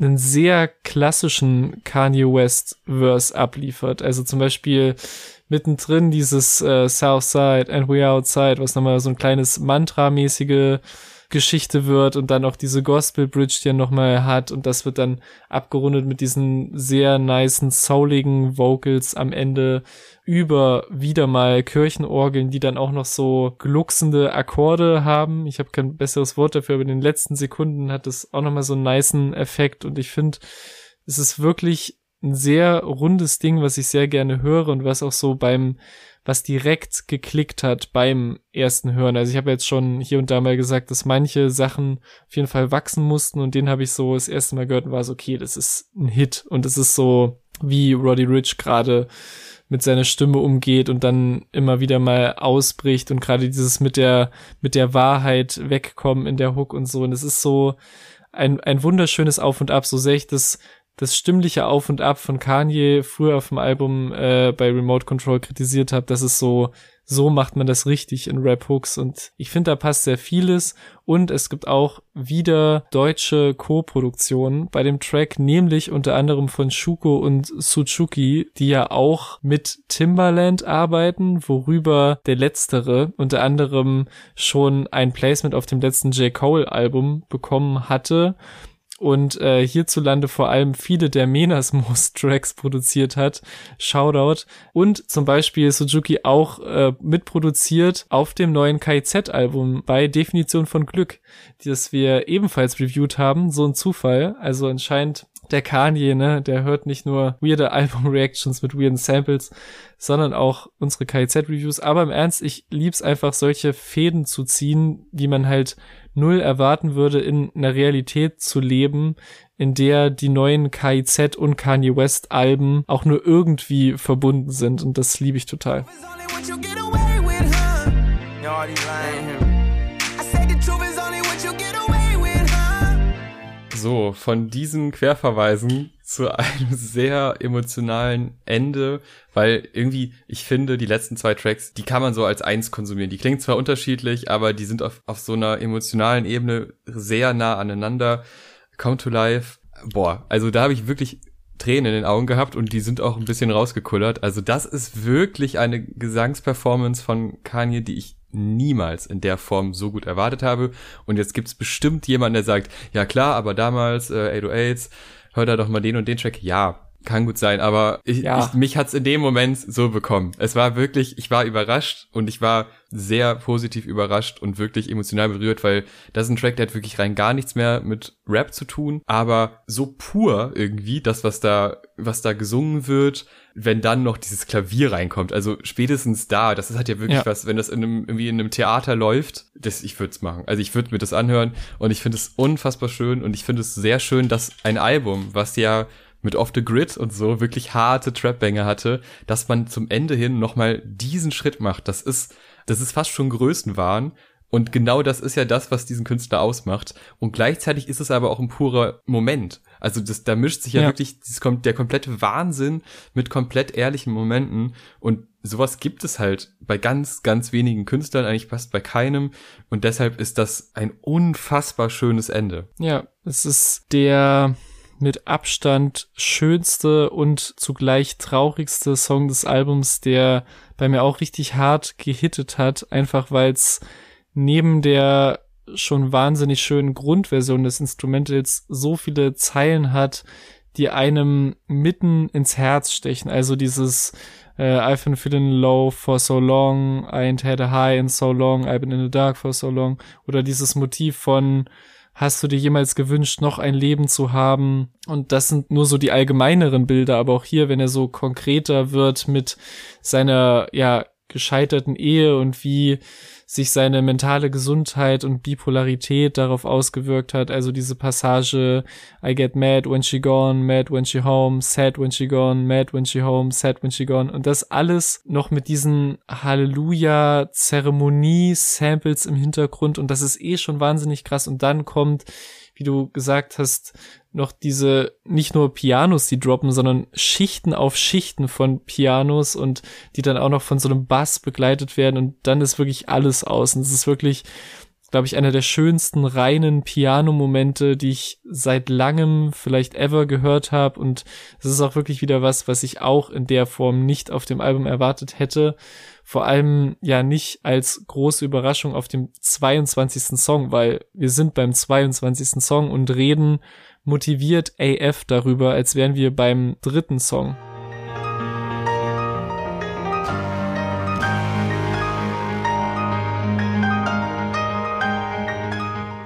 einen sehr klassischen Kanye West Verse abliefert. Also zum Beispiel mittendrin dieses äh, Southside and we outside, was nochmal so ein kleines Mantra-mäßige Geschichte wird und dann auch diese Gospel Bridge, die er nochmal hat und das wird dann abgerundet mit diesen sehr nicen, souligen Vocals am Ende über wieder mal Kirchenorgeln, die dann auch noch so glucksende Akkorde haben. Ich habe kein besseres Wort dafür, aber in den letzten Sekunden hat es auch nochmal so einen nicen Effekt und ich finde, es ist wirklich ein sehr rundes Ding, was ich sehr gerne höre und was auch so beim was direkt geklickt hat beim ersten Hören. Also ich habe jetzt schon hier und da mal gesagt, dass manche Sachen auf jeden Fall wachsen mussten und den habe ich so das erste Mal gehört und war so, okay, das ist ein Hit und es ist so, wie Roddy Rich gerade mit seiner Stimme umgeht und dann immer wieder mal ausbricht und gerade dieses mit der mit der Wahrheit wegkommen in der Hook und so. Und es ist so ein ein wunderschönes Auf und Ab, so sehr ich das das stimmliche Auf und Ab von Kanye früher auf dem Album äh, bei Remote Control kritisiert habe, dass es so so macht man das richtig in Rap-Hooks und ich finde, da passt sehr vieles und es gibt auch wieder deutsche Co-Produktionen bei dem Track, nämlich unter anderem von Shuko und Suzuki, die ja auch mit Timbaland arbeiten, worüber der letztere unter anderem schon ein Placement auf dem letzten J. Cole Album bekommen hatte und äh, hierzulande vor allem viele der Menas Most Tracks produziert hat. Shoutout. Und zum Beispiel Suzuki auch äh, mitproduziert auf dem neuen KIZ-Album bei Definition von Glück, das wir ebenfalls reviewed haben. So ein Zufall. Also anscheinend der Kanye, ne, der hört nicht nur weirde Album-Reactions mit weirden Samples, sondern auch unsere KIZ-Reviews. Aber im Ernst, ich lieb's einfach, solche Fäden zu ziehen, die man halt null erwarten würde, in einer Realität zu leben, in der die neuen KIZ und Kanye West Alben auch nur irgendwie verbunden sind. Und das liebe ich total. So, von diesen Querverweisen zu einem sehr emotionalen Ende, weil irgendwie, ich finde, die letzten zwei Tracks, die kann man so als eins konsumieren. Die klingen zwar unterschiedlich, aber die sind auf, auf so einer emotionalen Ebene sehr nah aneinander. Come to Life, boah, also da habe ich wirklich Tränen in den Augen gehabt und die sind auch ein bisschen rausgekullert. Also das ist wirklich eine Gesangsperformance von Kanye, die ich niemals in der Form so gut erwartet habe. Und jetzt gibt's bestimmt jemanden, der sagt, ja klar, aber damals äh, 808s, hör da doch mal den und den Track. Ja, kann gut sein, aber ich, ja. ich, mich hat's in dem Moment so bekommen. Es war wirklich, ich war überrascht und ich war sehr positiv überrascht und wirklich emotional berührt, weil das ist ein Track, der hat wirklich rein gar nichts mehr mit Rap zu tun, aber so pur irgendwie, das, was da, was da gesungen wird, wenn dann noch dieses Klavier reinkommt. Also spätestens da, das hat ja wirklich ja. was, wenn das in einem, irgendwie in einem Theater läuft, das, ich würde es machen. Also ich würde mir das anhören und ich finde es unfassbar schön und ich finde es sehr schön, dass ein Album, was ja mit Off the Grid und so wirklich harte Trap-Banger hatte, dass man zum Ende hin nochmal diesen Schritt macht. Das ist, das ist fast schon Größenwahn. Und genau das ist ja das, was diesen Künstler ausmacht. Und gleichzeitig ist es aber auch ein purer Moment. Also das, da mischt sich ja, ja. wirklich das, der komplette Wahnsinn mit komplett ehrlichen Momenten. Und sowas gibt es halt bei ganz, ganz wenigen Künstlern, eigentlich fast bei keinem. Und deshalb ist das ein unfassbar schönes Ende. Ja, es ist der mit Abstand schönste und zugleich traurigste Song des Albums, der bei mir auch richtig hart gehittet hat, einfach weil es neben der schon wahnsinnig schönen Grundversion des Instrumentals so viele Zeilen hat, die einem mitten ins Herz stechen. Also dieses uh, I've been feeling low for so long, I ain't had a high in so long, I've been in the dark for so long. Oder dieses Motiv von Hast du dir jemals gewünscht, noch ein Leben zu haben? Und das sind nur so die allgemeineren Bilder, aber auch hier, wenn er so konkreter wird mit seiner, ja, gescheiterten Ehe und wie sich seine mentale Gesundheit und Bipolarität darauf ausgewirkt hat. Also diese Passage, I get mad when she gone, mad when she home, sad when she gone, mad when she home, sad when she gone. Und das alles noch mit diesen Halleluja-Zeremonie-Samples im Hintergrund. Und das ist eh schon wahnsinnig krass. Und dann kommt wie du gesagt hast, noch diese, nicht nur Pianos, die droppen, sondern Schichten auf Schichten von Pianos und die dann auch noch von so einem Bass begleitet werden und dann ist wirklich alles aus. Und es ist wirklich, glaube ich, einer der schönsten reinen Piano-Momente, die ich seit langem, vielleicht ever gehört habe. Und es ist auch wirklich wieder was, was ich auch in der Form nicht auf dem Album erwartet hätte. Vor allem ja nicht als große Überraschung auf dem 22. Song, weil wir sind beim 22. Song und reden motiviert AF darüber, als wären wir beim dritten Song.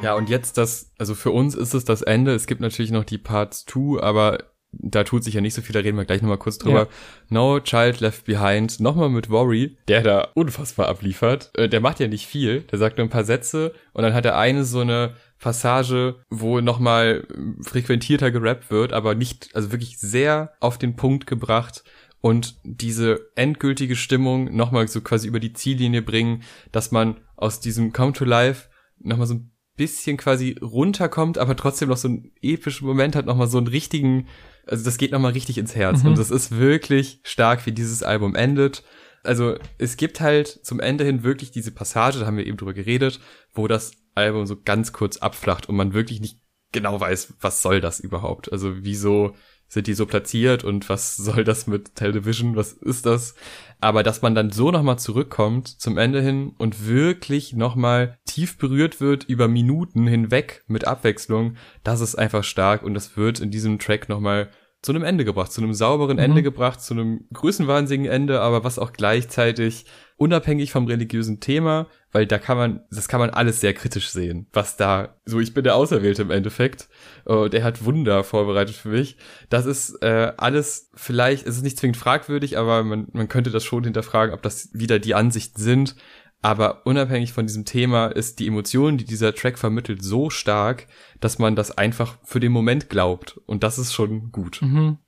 Ja, und jetzt das, also für uns ist es das Ende. Es gibt natürlich noch die Parts 2, aber da tut sich ja nicht so viel, da reden wir gleich nochmal kurz drüber. Ja. No Child Left Behind, nochmal mit Worry, der da unfassbar abliefert. Äh, der macht ja nicht viel, der sagt nur ein paar Sätze und dann hat er eine so eine Passage, wo nochmal frequentierter gerappt wird, aber nicht, also wirklich sehr auf den Punkt gebracht und diese endgültige Stimmung nochmal so quasi über die Ziellinie bringen, dass man aus diesem Come to Life nochmal so ein bisschen quasi runterkommt, aber trotzdem noch so einen epischen Moment hat, nochmal so einen richtigen, also das geht nochmal richtig ins Herz. Mhm. Und das ist wirklich stark, wie dieses Album endet. Also es gibt halt zum Ende hin wirklich diese Passage, da haben wir eben drüber geredet, wo das Album so ganz kurz abflacht und man wirklich nicht genau weiß, was soll das überhaupt? Also wieso sind die so platziert und was soll das mit Television? Was ist das? Aber dass man dann so nochmal zurückkommt zum Ende hin und wirklich nochmal tief berührt wird über Minuten hinweg mit Abwechslung, das ist einfach stark und das wird in diesem Track nochmal zu einem Ende gebracht, zu einem sauberen mhm. Ende gebracht, zu einem größenwahnsinnigen Ende, aber was auch gleichzeitig unabhängig vom religiösen Thema, weil da kann man, das kann man alles sehr kritisch sehen, was da, so ich bin der Auserwählte im Endeffekt, uh, der hat Wunder vorbereitet für mich. Das ist äh, alles vielleicht, es ist nicht zwingend fragwürdig, aber man, man könnte das schon hinterfragen, ob das wieder die Ansichten sind. Aber unabhängig von diesem Thema ist die Emotion, die dieser Track vermittelt, so stark, dass man das einfach für den Moment glaubt. Und das ist schon gut. Mhm.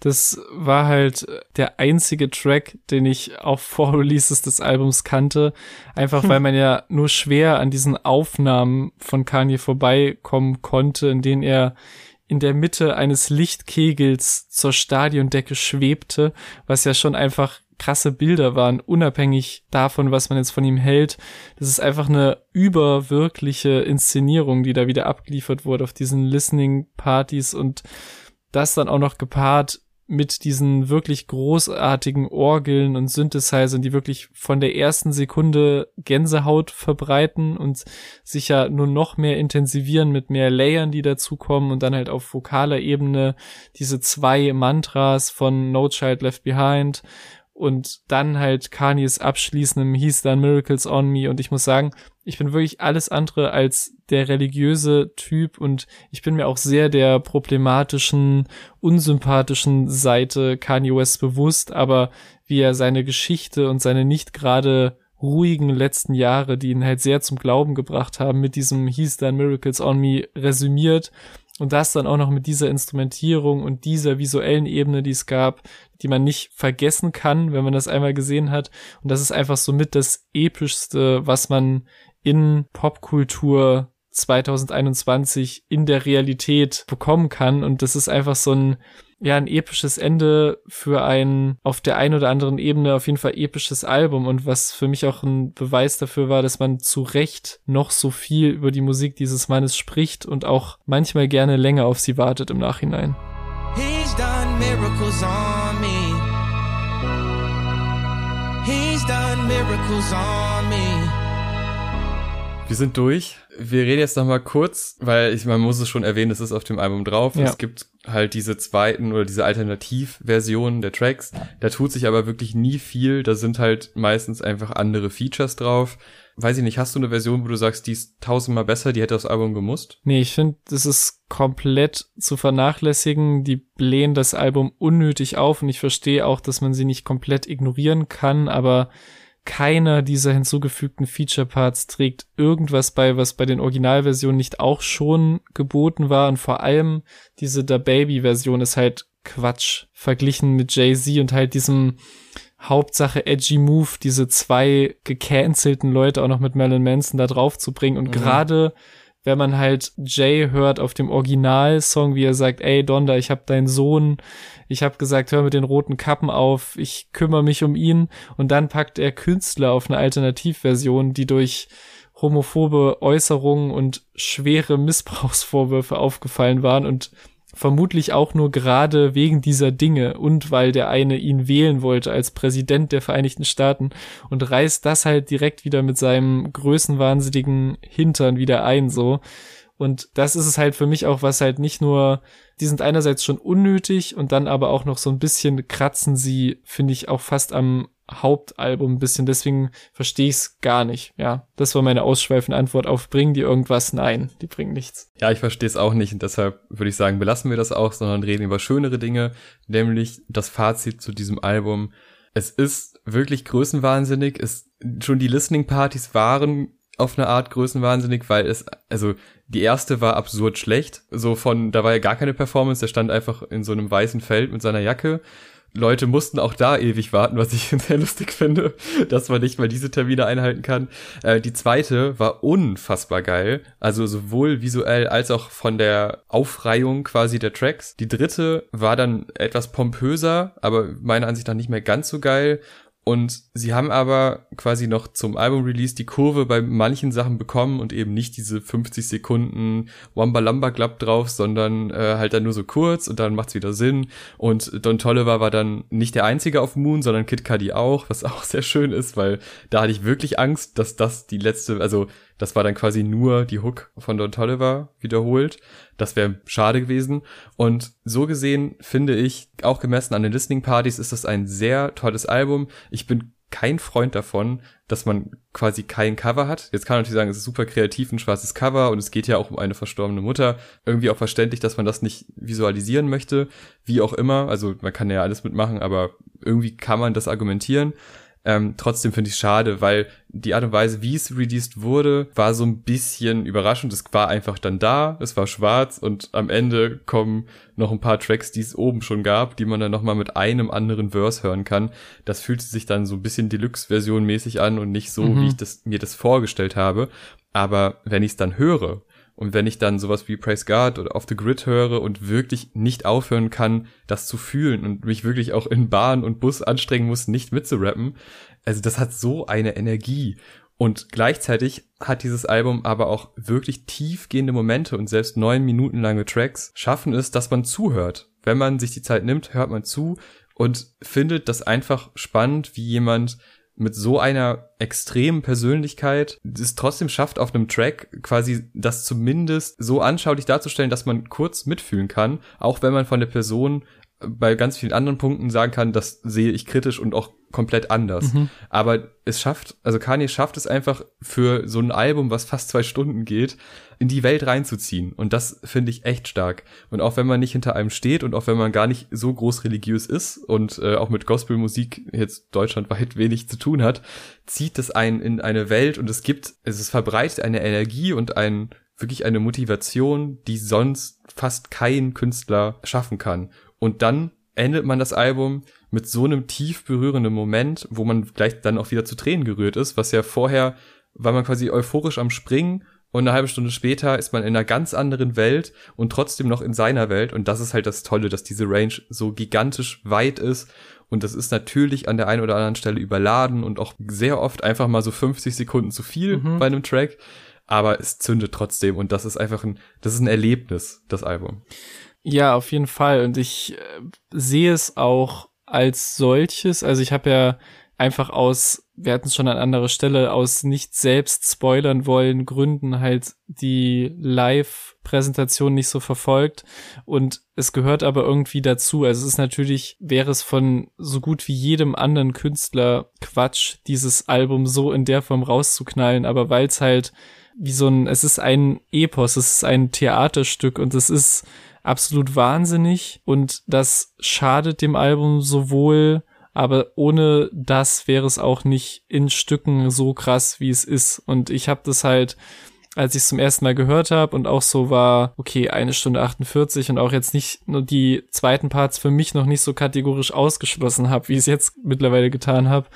Das war halt der einzige Track, den ich auch vor Releases des Albums kannte. Einfach hm. weil man ja nur schwer an diesen Aufnahmen von Kanye vorbeikommen konnte, in denen er in der Mitte eines Lichtkegels zur Stadiondecke schwebte, was ja schon einfach krasse Bilder waren, unabhängig davon, was man jetzt von ihm hält. Das ist einfach eine überwirkliche Inszenierung, die da wieder abgeliefert wurde auf diesen Listening-Partys und das dann auch noch gepaart mit diesen wirklich großartigen Orgeln und Synthesizern, die wirklich von der ersten Sekunde Gänsehaut verbreiten und sich ja nur noch mehr intensivieren mit mehr Layern, die dazukommen und dann halt auf vokaler Ebene diese zwei Mantras von No Child Left Behind und dann halt Kanyes abschließendem He's Done Miracles on Me. Und ich muss sagen, ich bin wirklich alles andere als der religiöse Typ. Und ich bin mir auch sehr der problematischen, unsympathischen Seite Kanye West bewusst, aber wie er seine Geschichte und seine nicht gerade ruhigen letzten Jahre, die ihn halt sehr zum Glauben gebracht haben, mit diesem He's Done Miracles on Me resümiert. Und das dann auch noch mit dieser Instrumentierung und dieser visuellen Ebene, die es gab, die man nicht vergessen kann, wenn man das einmal gesehen hat. Und das ist einfach so mit das epischste, was man in Popkultur 2021 in der Realität bekommen kann. Und das ist einfach so ein, ja, ein episches Ende für ein auf der einen oder anderen Ebene auf jeden Fall episches Album und was für mich auch ein Beweis dafür war, dass man zu Recht noch so viel über die Musik dieses Mannes spricht und auch manchmal gerne länger auf sie wartet im Nachhinein. Miracles on me. He's done miracles on me. Wir sind durch wir reden jetzt noch mal kurz, weil ich, man muss es schon erwähnen, es ist auf dem Album drauf. Ja. Es gibt halt diese zweiten oder diese Alternativversionen der Tracks. Da tut sich aber wirklich nie viel. Da sind halt meistens einfach andere Features drauf. Weiß ich nicht, hast du eine Version, wo du sagst, die ist tausendmal besser, die hätte das Album gemusst? Nee, ich finde, das ist komplett zu vernachlässigen. Die blähen das Album unnötig auf und ich verstehe auch, dass man sie nicht komplett ignorieren kann, aber keiner dieser hinzugefügten Feature Parts trägt irgendwas bei, was bei den Originalversionen nicht auch schon geboten war. Und vor allem diese Da Baby Version ist halt Quatsch verglichen mit Jay-Z und halt diesem Hauptsache edgy Move, diese zwei gecancelten Leute auch noch mit Marilyn Manson da drauf zu bringen. Und mhm. gerade wenn man halt Jay hört auf dem Originalsong, wie er sagt, ey Donda, ich hab deinen Sohn, ich hab gesagt, hör mit den roten Kappen auf, ich kümmere mich um ihn. Und dann packt er Künstler auf eine Alternativversion, die durch homophobe Äußerungen und schwere Missbrauchsvorwürfe aufgefallen waren. Und vermutlich auch nur gerade wegen dieser Dinge und weil der eine ihn wählen wollte als Präsident der Vereinigten Staaten und reißt das halt direkt wieder mit seinem größenwahnsinnigen Hintern wieder ein, so. Und das ist es halt für mich auch, was halt nicht nur, die sind einerseits schon unnötig und dann aber auch noch so ein bisschen kratzen sie, finde ich, auch fast am Hauptalbum ein bisschen, deswegen verstehe ich es gar nicht. Ja, das war meine ausschweifende Antwort auf bringen die irgendwas? Nein, die bringen nichts. Ja, ich verstehe es auch nicht und deshalb würde ich sagen, belassen wir das auch, sondern reden über schönere Dinge, nämlich das Fazit zu diesem Album. Es ist wirklich größenwahnsinnig. Es, schon die Listening Partys waren auf eine Art größenwahnsinnig, weil es, also die erste war absurd schlecht. So von, da war ja gar keine Performance, der stand einfach in so einem weißen Feld mit seiner Jacke Leute mussten auch da ewig warten, was ich sehr lustig finde, dass man nicht mal diese Termine einhalten kann. Äh, die zweite war unfassbar geil, also sowohl visuell als auch von der Aufreihung quasi der Tracks. Die dritte war dann etwas pompöser, aber meiner Ansicht nach nicht mehr ganz so geil und sie haben aber quasi noch zum Album-Release die Kurve bei manchen Sachen bekommen und eben nicht diese 50 Sekunden Wamba Lamba Club drauf, sondern äh, halt dann nur so kurz und dann macht's wieder Sinn. Und Don Tolliver war dann nicht der einzige auf Moon, sondern Kid Cudi auch, was auch sehr schön ist, weil da hatte ich wirklich Angst, dass das die letzte, also das war dann quasi nur die Hook von Don Tolliver wiederholt. Das wäre schade gewesen. Und so gesehen finde ich, auch gemessen an den Listening Partys, ist das ein sehr tolles Album. Ich bin kein Freund davon, dass man quasi kein Cover hat. Jetzt kann man natürlich sagen, es ist super kreativ, ein schwarzes Cover und es geht ja auch um eine verstorbene Mutter. Irgendwie auch verständlich, dass man das nicht visualisieren möchte. Wie auch immer. Also man kann ja alles mitmachen, aber irgendwie kann man das argumentieren. Ähm, trotzdem finde ich es schade, weil die Art und Weise, wie es released wurde, war so ein bisschen überraschend. Es war einfach dann da, es war schwarz und am Ende kommen noch ein paar Tracks, die es oben schon gab, die man dann nochmal mit einem anderen Verse hören kann. Das fühlte sich dann so ein bisschen Deluxe-Version mäßig an und nicht so, mhm. wie ich das, mir das vorgestellt habe. Aber wenn ich es dann höre und wenn ich dann sowas wie Praise God oder Off the Grid höre und wirklich nicht aufhören kann, das zu fühlen und mich wirklich auch in Bahn und Bus anstrengen muss, nicht mitzurappen, also das hat so eine Energie. Und gleichzeitig hat dieses Album aber auch wirklich tiefgehende Momente und selbst neun Minuten lange Tracks schaffen es, dass man zuhört. Wenn man sich die Zeit nimmt, hört man zu und findet das einfach spannend, wie jemand mit so einer extremen Persönlichkeit es trotzdem schafft, auf einem Track quasi das zumindest so anschaulich darzustellen, dass man kurz mitfühlen kann, auch wenn man von der Person bei ganz vielen anderen Punkten sagen kann, das sehe ich kritisch und auch komplett anders. Mhm. Aber es schafft, also Kanye schafft es einfach für so ein Album, was fast zwei Stunden geht, in die Welt reinzuziehen. Und das finde ich echt stark. Und auch wenn man nicht hinter einem steht und auch wenn man gar nicht so groß religiös ist und äh, auch mit Gospelmusik jetzt deutschlandweit wenig zu tun hat, zieht es einen in eine Welt und es gibt, es verbreitet eine Energie und ein wirklich eine Motivation, die sonst fast kein Künstler schaffen kann. Und dann endet man das Album mit so einem tief berührenden Moment, wo man gleich dann auch wieder zu Tränen gerührt ist, was ja vorher war man quasi euphorisch am Springen und eine halbe Stunde später ist man in einer ganz anderen Welt und trotzdem noch in seiner Welt und das ist halt das Tolle, dass diese Range so gigantisch weit ist und das ist natürlich an der einen oder anderen Stelle überladen und auch sehr oft einfach mal so 50 Sekunden zu viel mhm. bei einem Track, aber es zündet trotzdem und das ist einfach ein, das ist ein Erlebnis, das Album. Ja, auf jeden Fall. Und ich äh, sehe es auch als solches. Also ich habe ja einfach aus, wir hatten es schon an anderer Stelle, aus nicht selbst spoilern wollen Gründen halt die Live-Präsentation nicht so verfolgt. Und es gehört aber irgendwie dazu. Also es ist natürlich, wäre es von so gut wie jedem anderen Künstler Quatsch, dieses Album so in der Form rauszuknallen. Aber weil es halt wie so ein, es ist ein Epos, es ist ein Theaterstück und es ist absolut wahnsinnig und das schadet dem Album sowohl, aber ohne das wäre es auch nicht in Stücken so krass, wie es ist. Und ich habe das halt, als ich es zum ersten Mal gehört habe und auch so war, okay, eine Stunde 48 und auch jetzt nicht nur die zweiten Parts für mich noch nicht so kategorisch ausgeschlossen habe, wie ich es jetzt mittlerweile getan habe,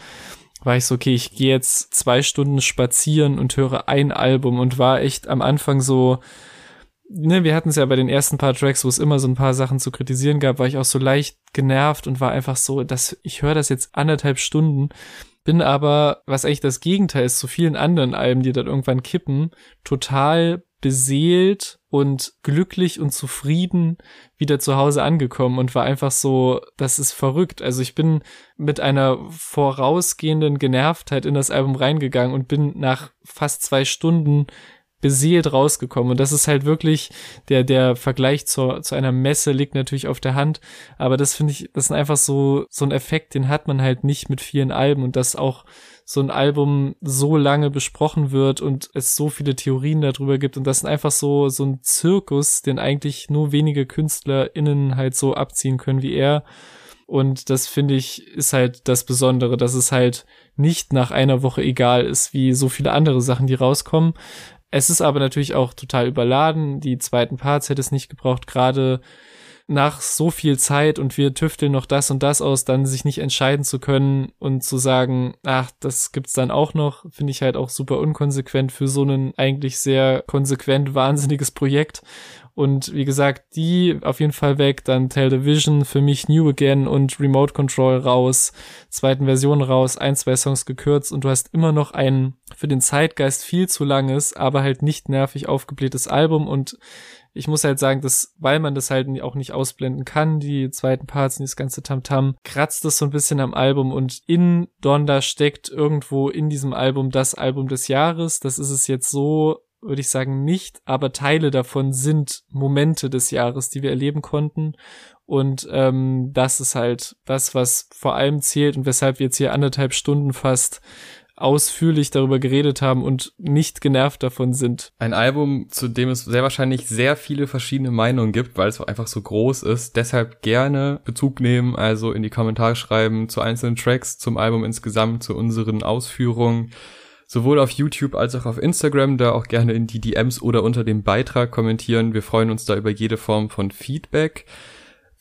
war ich so, okay, ich gehe jetzt zwei Stunden spazieren und höre ein Album und war echt am Anfang so, ne, wir hatten es ja bei den ersten paar Tracks, wo es immer so ein paar Sachen zu kritisieren gab, war ich auch so leicht genervt und war einfach so, dass ich höre das jetzt anderthalb Stunden, bin aber, was eigentlich das Gegenteil ist zu vielen anderen Alben, die dann irgendwann kippen, total beseelt und glücklich und zufrieden wieder zu Hause angekommen und war einfach so, das ist verrückt. Also ich bin mit einer vorausgehenden Genervtheit in das Album reingegangen und bin nach fast zwei Stunden beseelt rausgekommen. Und das ist halt wirklich, der, der Vergleich zu, zu einer Messe liegt natürlich auf der Hand. Aber das finde ich, das ist einfach so, so ein Effekt, den hat man halt nicht mit vielen Alben und dass auch so ein Album so lange besprochen wird und es so viele Theorien darüber gibt und das ist einfach so, so ein Zirkus, den eigentlich nur wenige KünstlerInnen halt so abziehen können wie er. Und das finde ich ist halt das Besondere, dass es halt nicht nach einer Woche egal ist, wie so viele andere Sachen, die rauskommen. Es ist aber natürlich auch total überladen. Die zweiten Parts hätte es nicht gebraucht, gerade nach so viel Zeit und wir tüfteln noch das und das aus, dann sich nicht entscheiden zu können und zu sagen, ach, das gibt's dann auch noch, finde ich halt auch super unkonsequent für so ein eigentlich sehr konsequent wahnsinniges Projekt. Und wie gesagt, die auf jeden Fall weg, dann Television, für mich New Again und Remote Control raus, zweiten Version raus, ein, zwei Songs gekürzt und du hast immer noch ein für den Zeitgeist viel zu langes, aber halt nicht nervig aufgeblähtes Album und ich muss halt sagen, dass, weil man das halt auch nicht ausblenden kann, die zweiten Parts und das ganze Tamtam, -Tam, kratzt es so ein bisschen am Album und in Donda steckt irgendwo in diesem Album das Album des Jahres. Das ist es jetzt so, würde ich sagen, nicht, aber Teile davon sind Momente des Jahres, die wir erleben konnten. Und ähm, das ist halt das, was vor allem zählt und weshalb wir jetzt hier anderthalb Stunden fast ausführlich darüber geredet haben und nicht genervt davon sind. Ein Album, zu dem es sehr wahrscheinlich sehr viele verschiedene Meinungen gibt, weil es einfach so groß ist. Deshalb gerne Bezug nehmen, also in die Kommentare schreiben zu einzelnen Tracks, zum Album insgesamt, zu unseren Ausführungen. Sowohl auf YouTube als auch auf Instagram, da auch gerne in die DMs oder unter dem Beitrag kommentieren. Wir freuen uns da über jede Form von Feedback.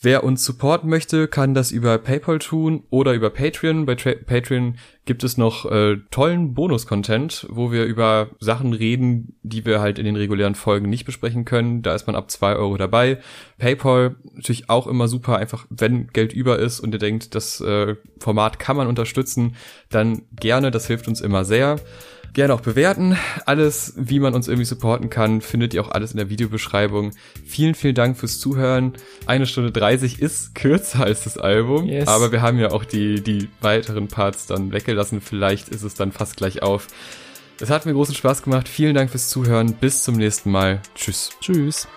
Wer uns supporten möchte, kann das über PayPal tun oder über Patreon. Bei Tra Patreon gibt es noch äh, tollen Bonus-Content, wo wir über Sachen reden, die wir halt in den regulären Folgen nicht besprechen können. Da ist man ab zwei Euro dabei. PayPal natürlich auch immer super, einfach wenn Geld über ist und ihr denkt, das äh, Format kann man unterstützen, dann gerne, das hilft uns immer sehr. Gerne auch bewerten. Alles, wie man uns irgendwie supporten kann, findet ihr auch alles in der Videobeschreibung. Vielen, vielen Dank fürs Zuhören. Eine Stunde 30 ist kürzer als das Album, yes. aber wir haben ja auch die, die weiteren Parts dann weggelassen. Vielleicht ist es dann fast gleich auf. Es hat mir großen Spaß gemacht. Vielen Dank fürs Zuhören. Bis zum nächsten Mal. Tschüss. Tschüss.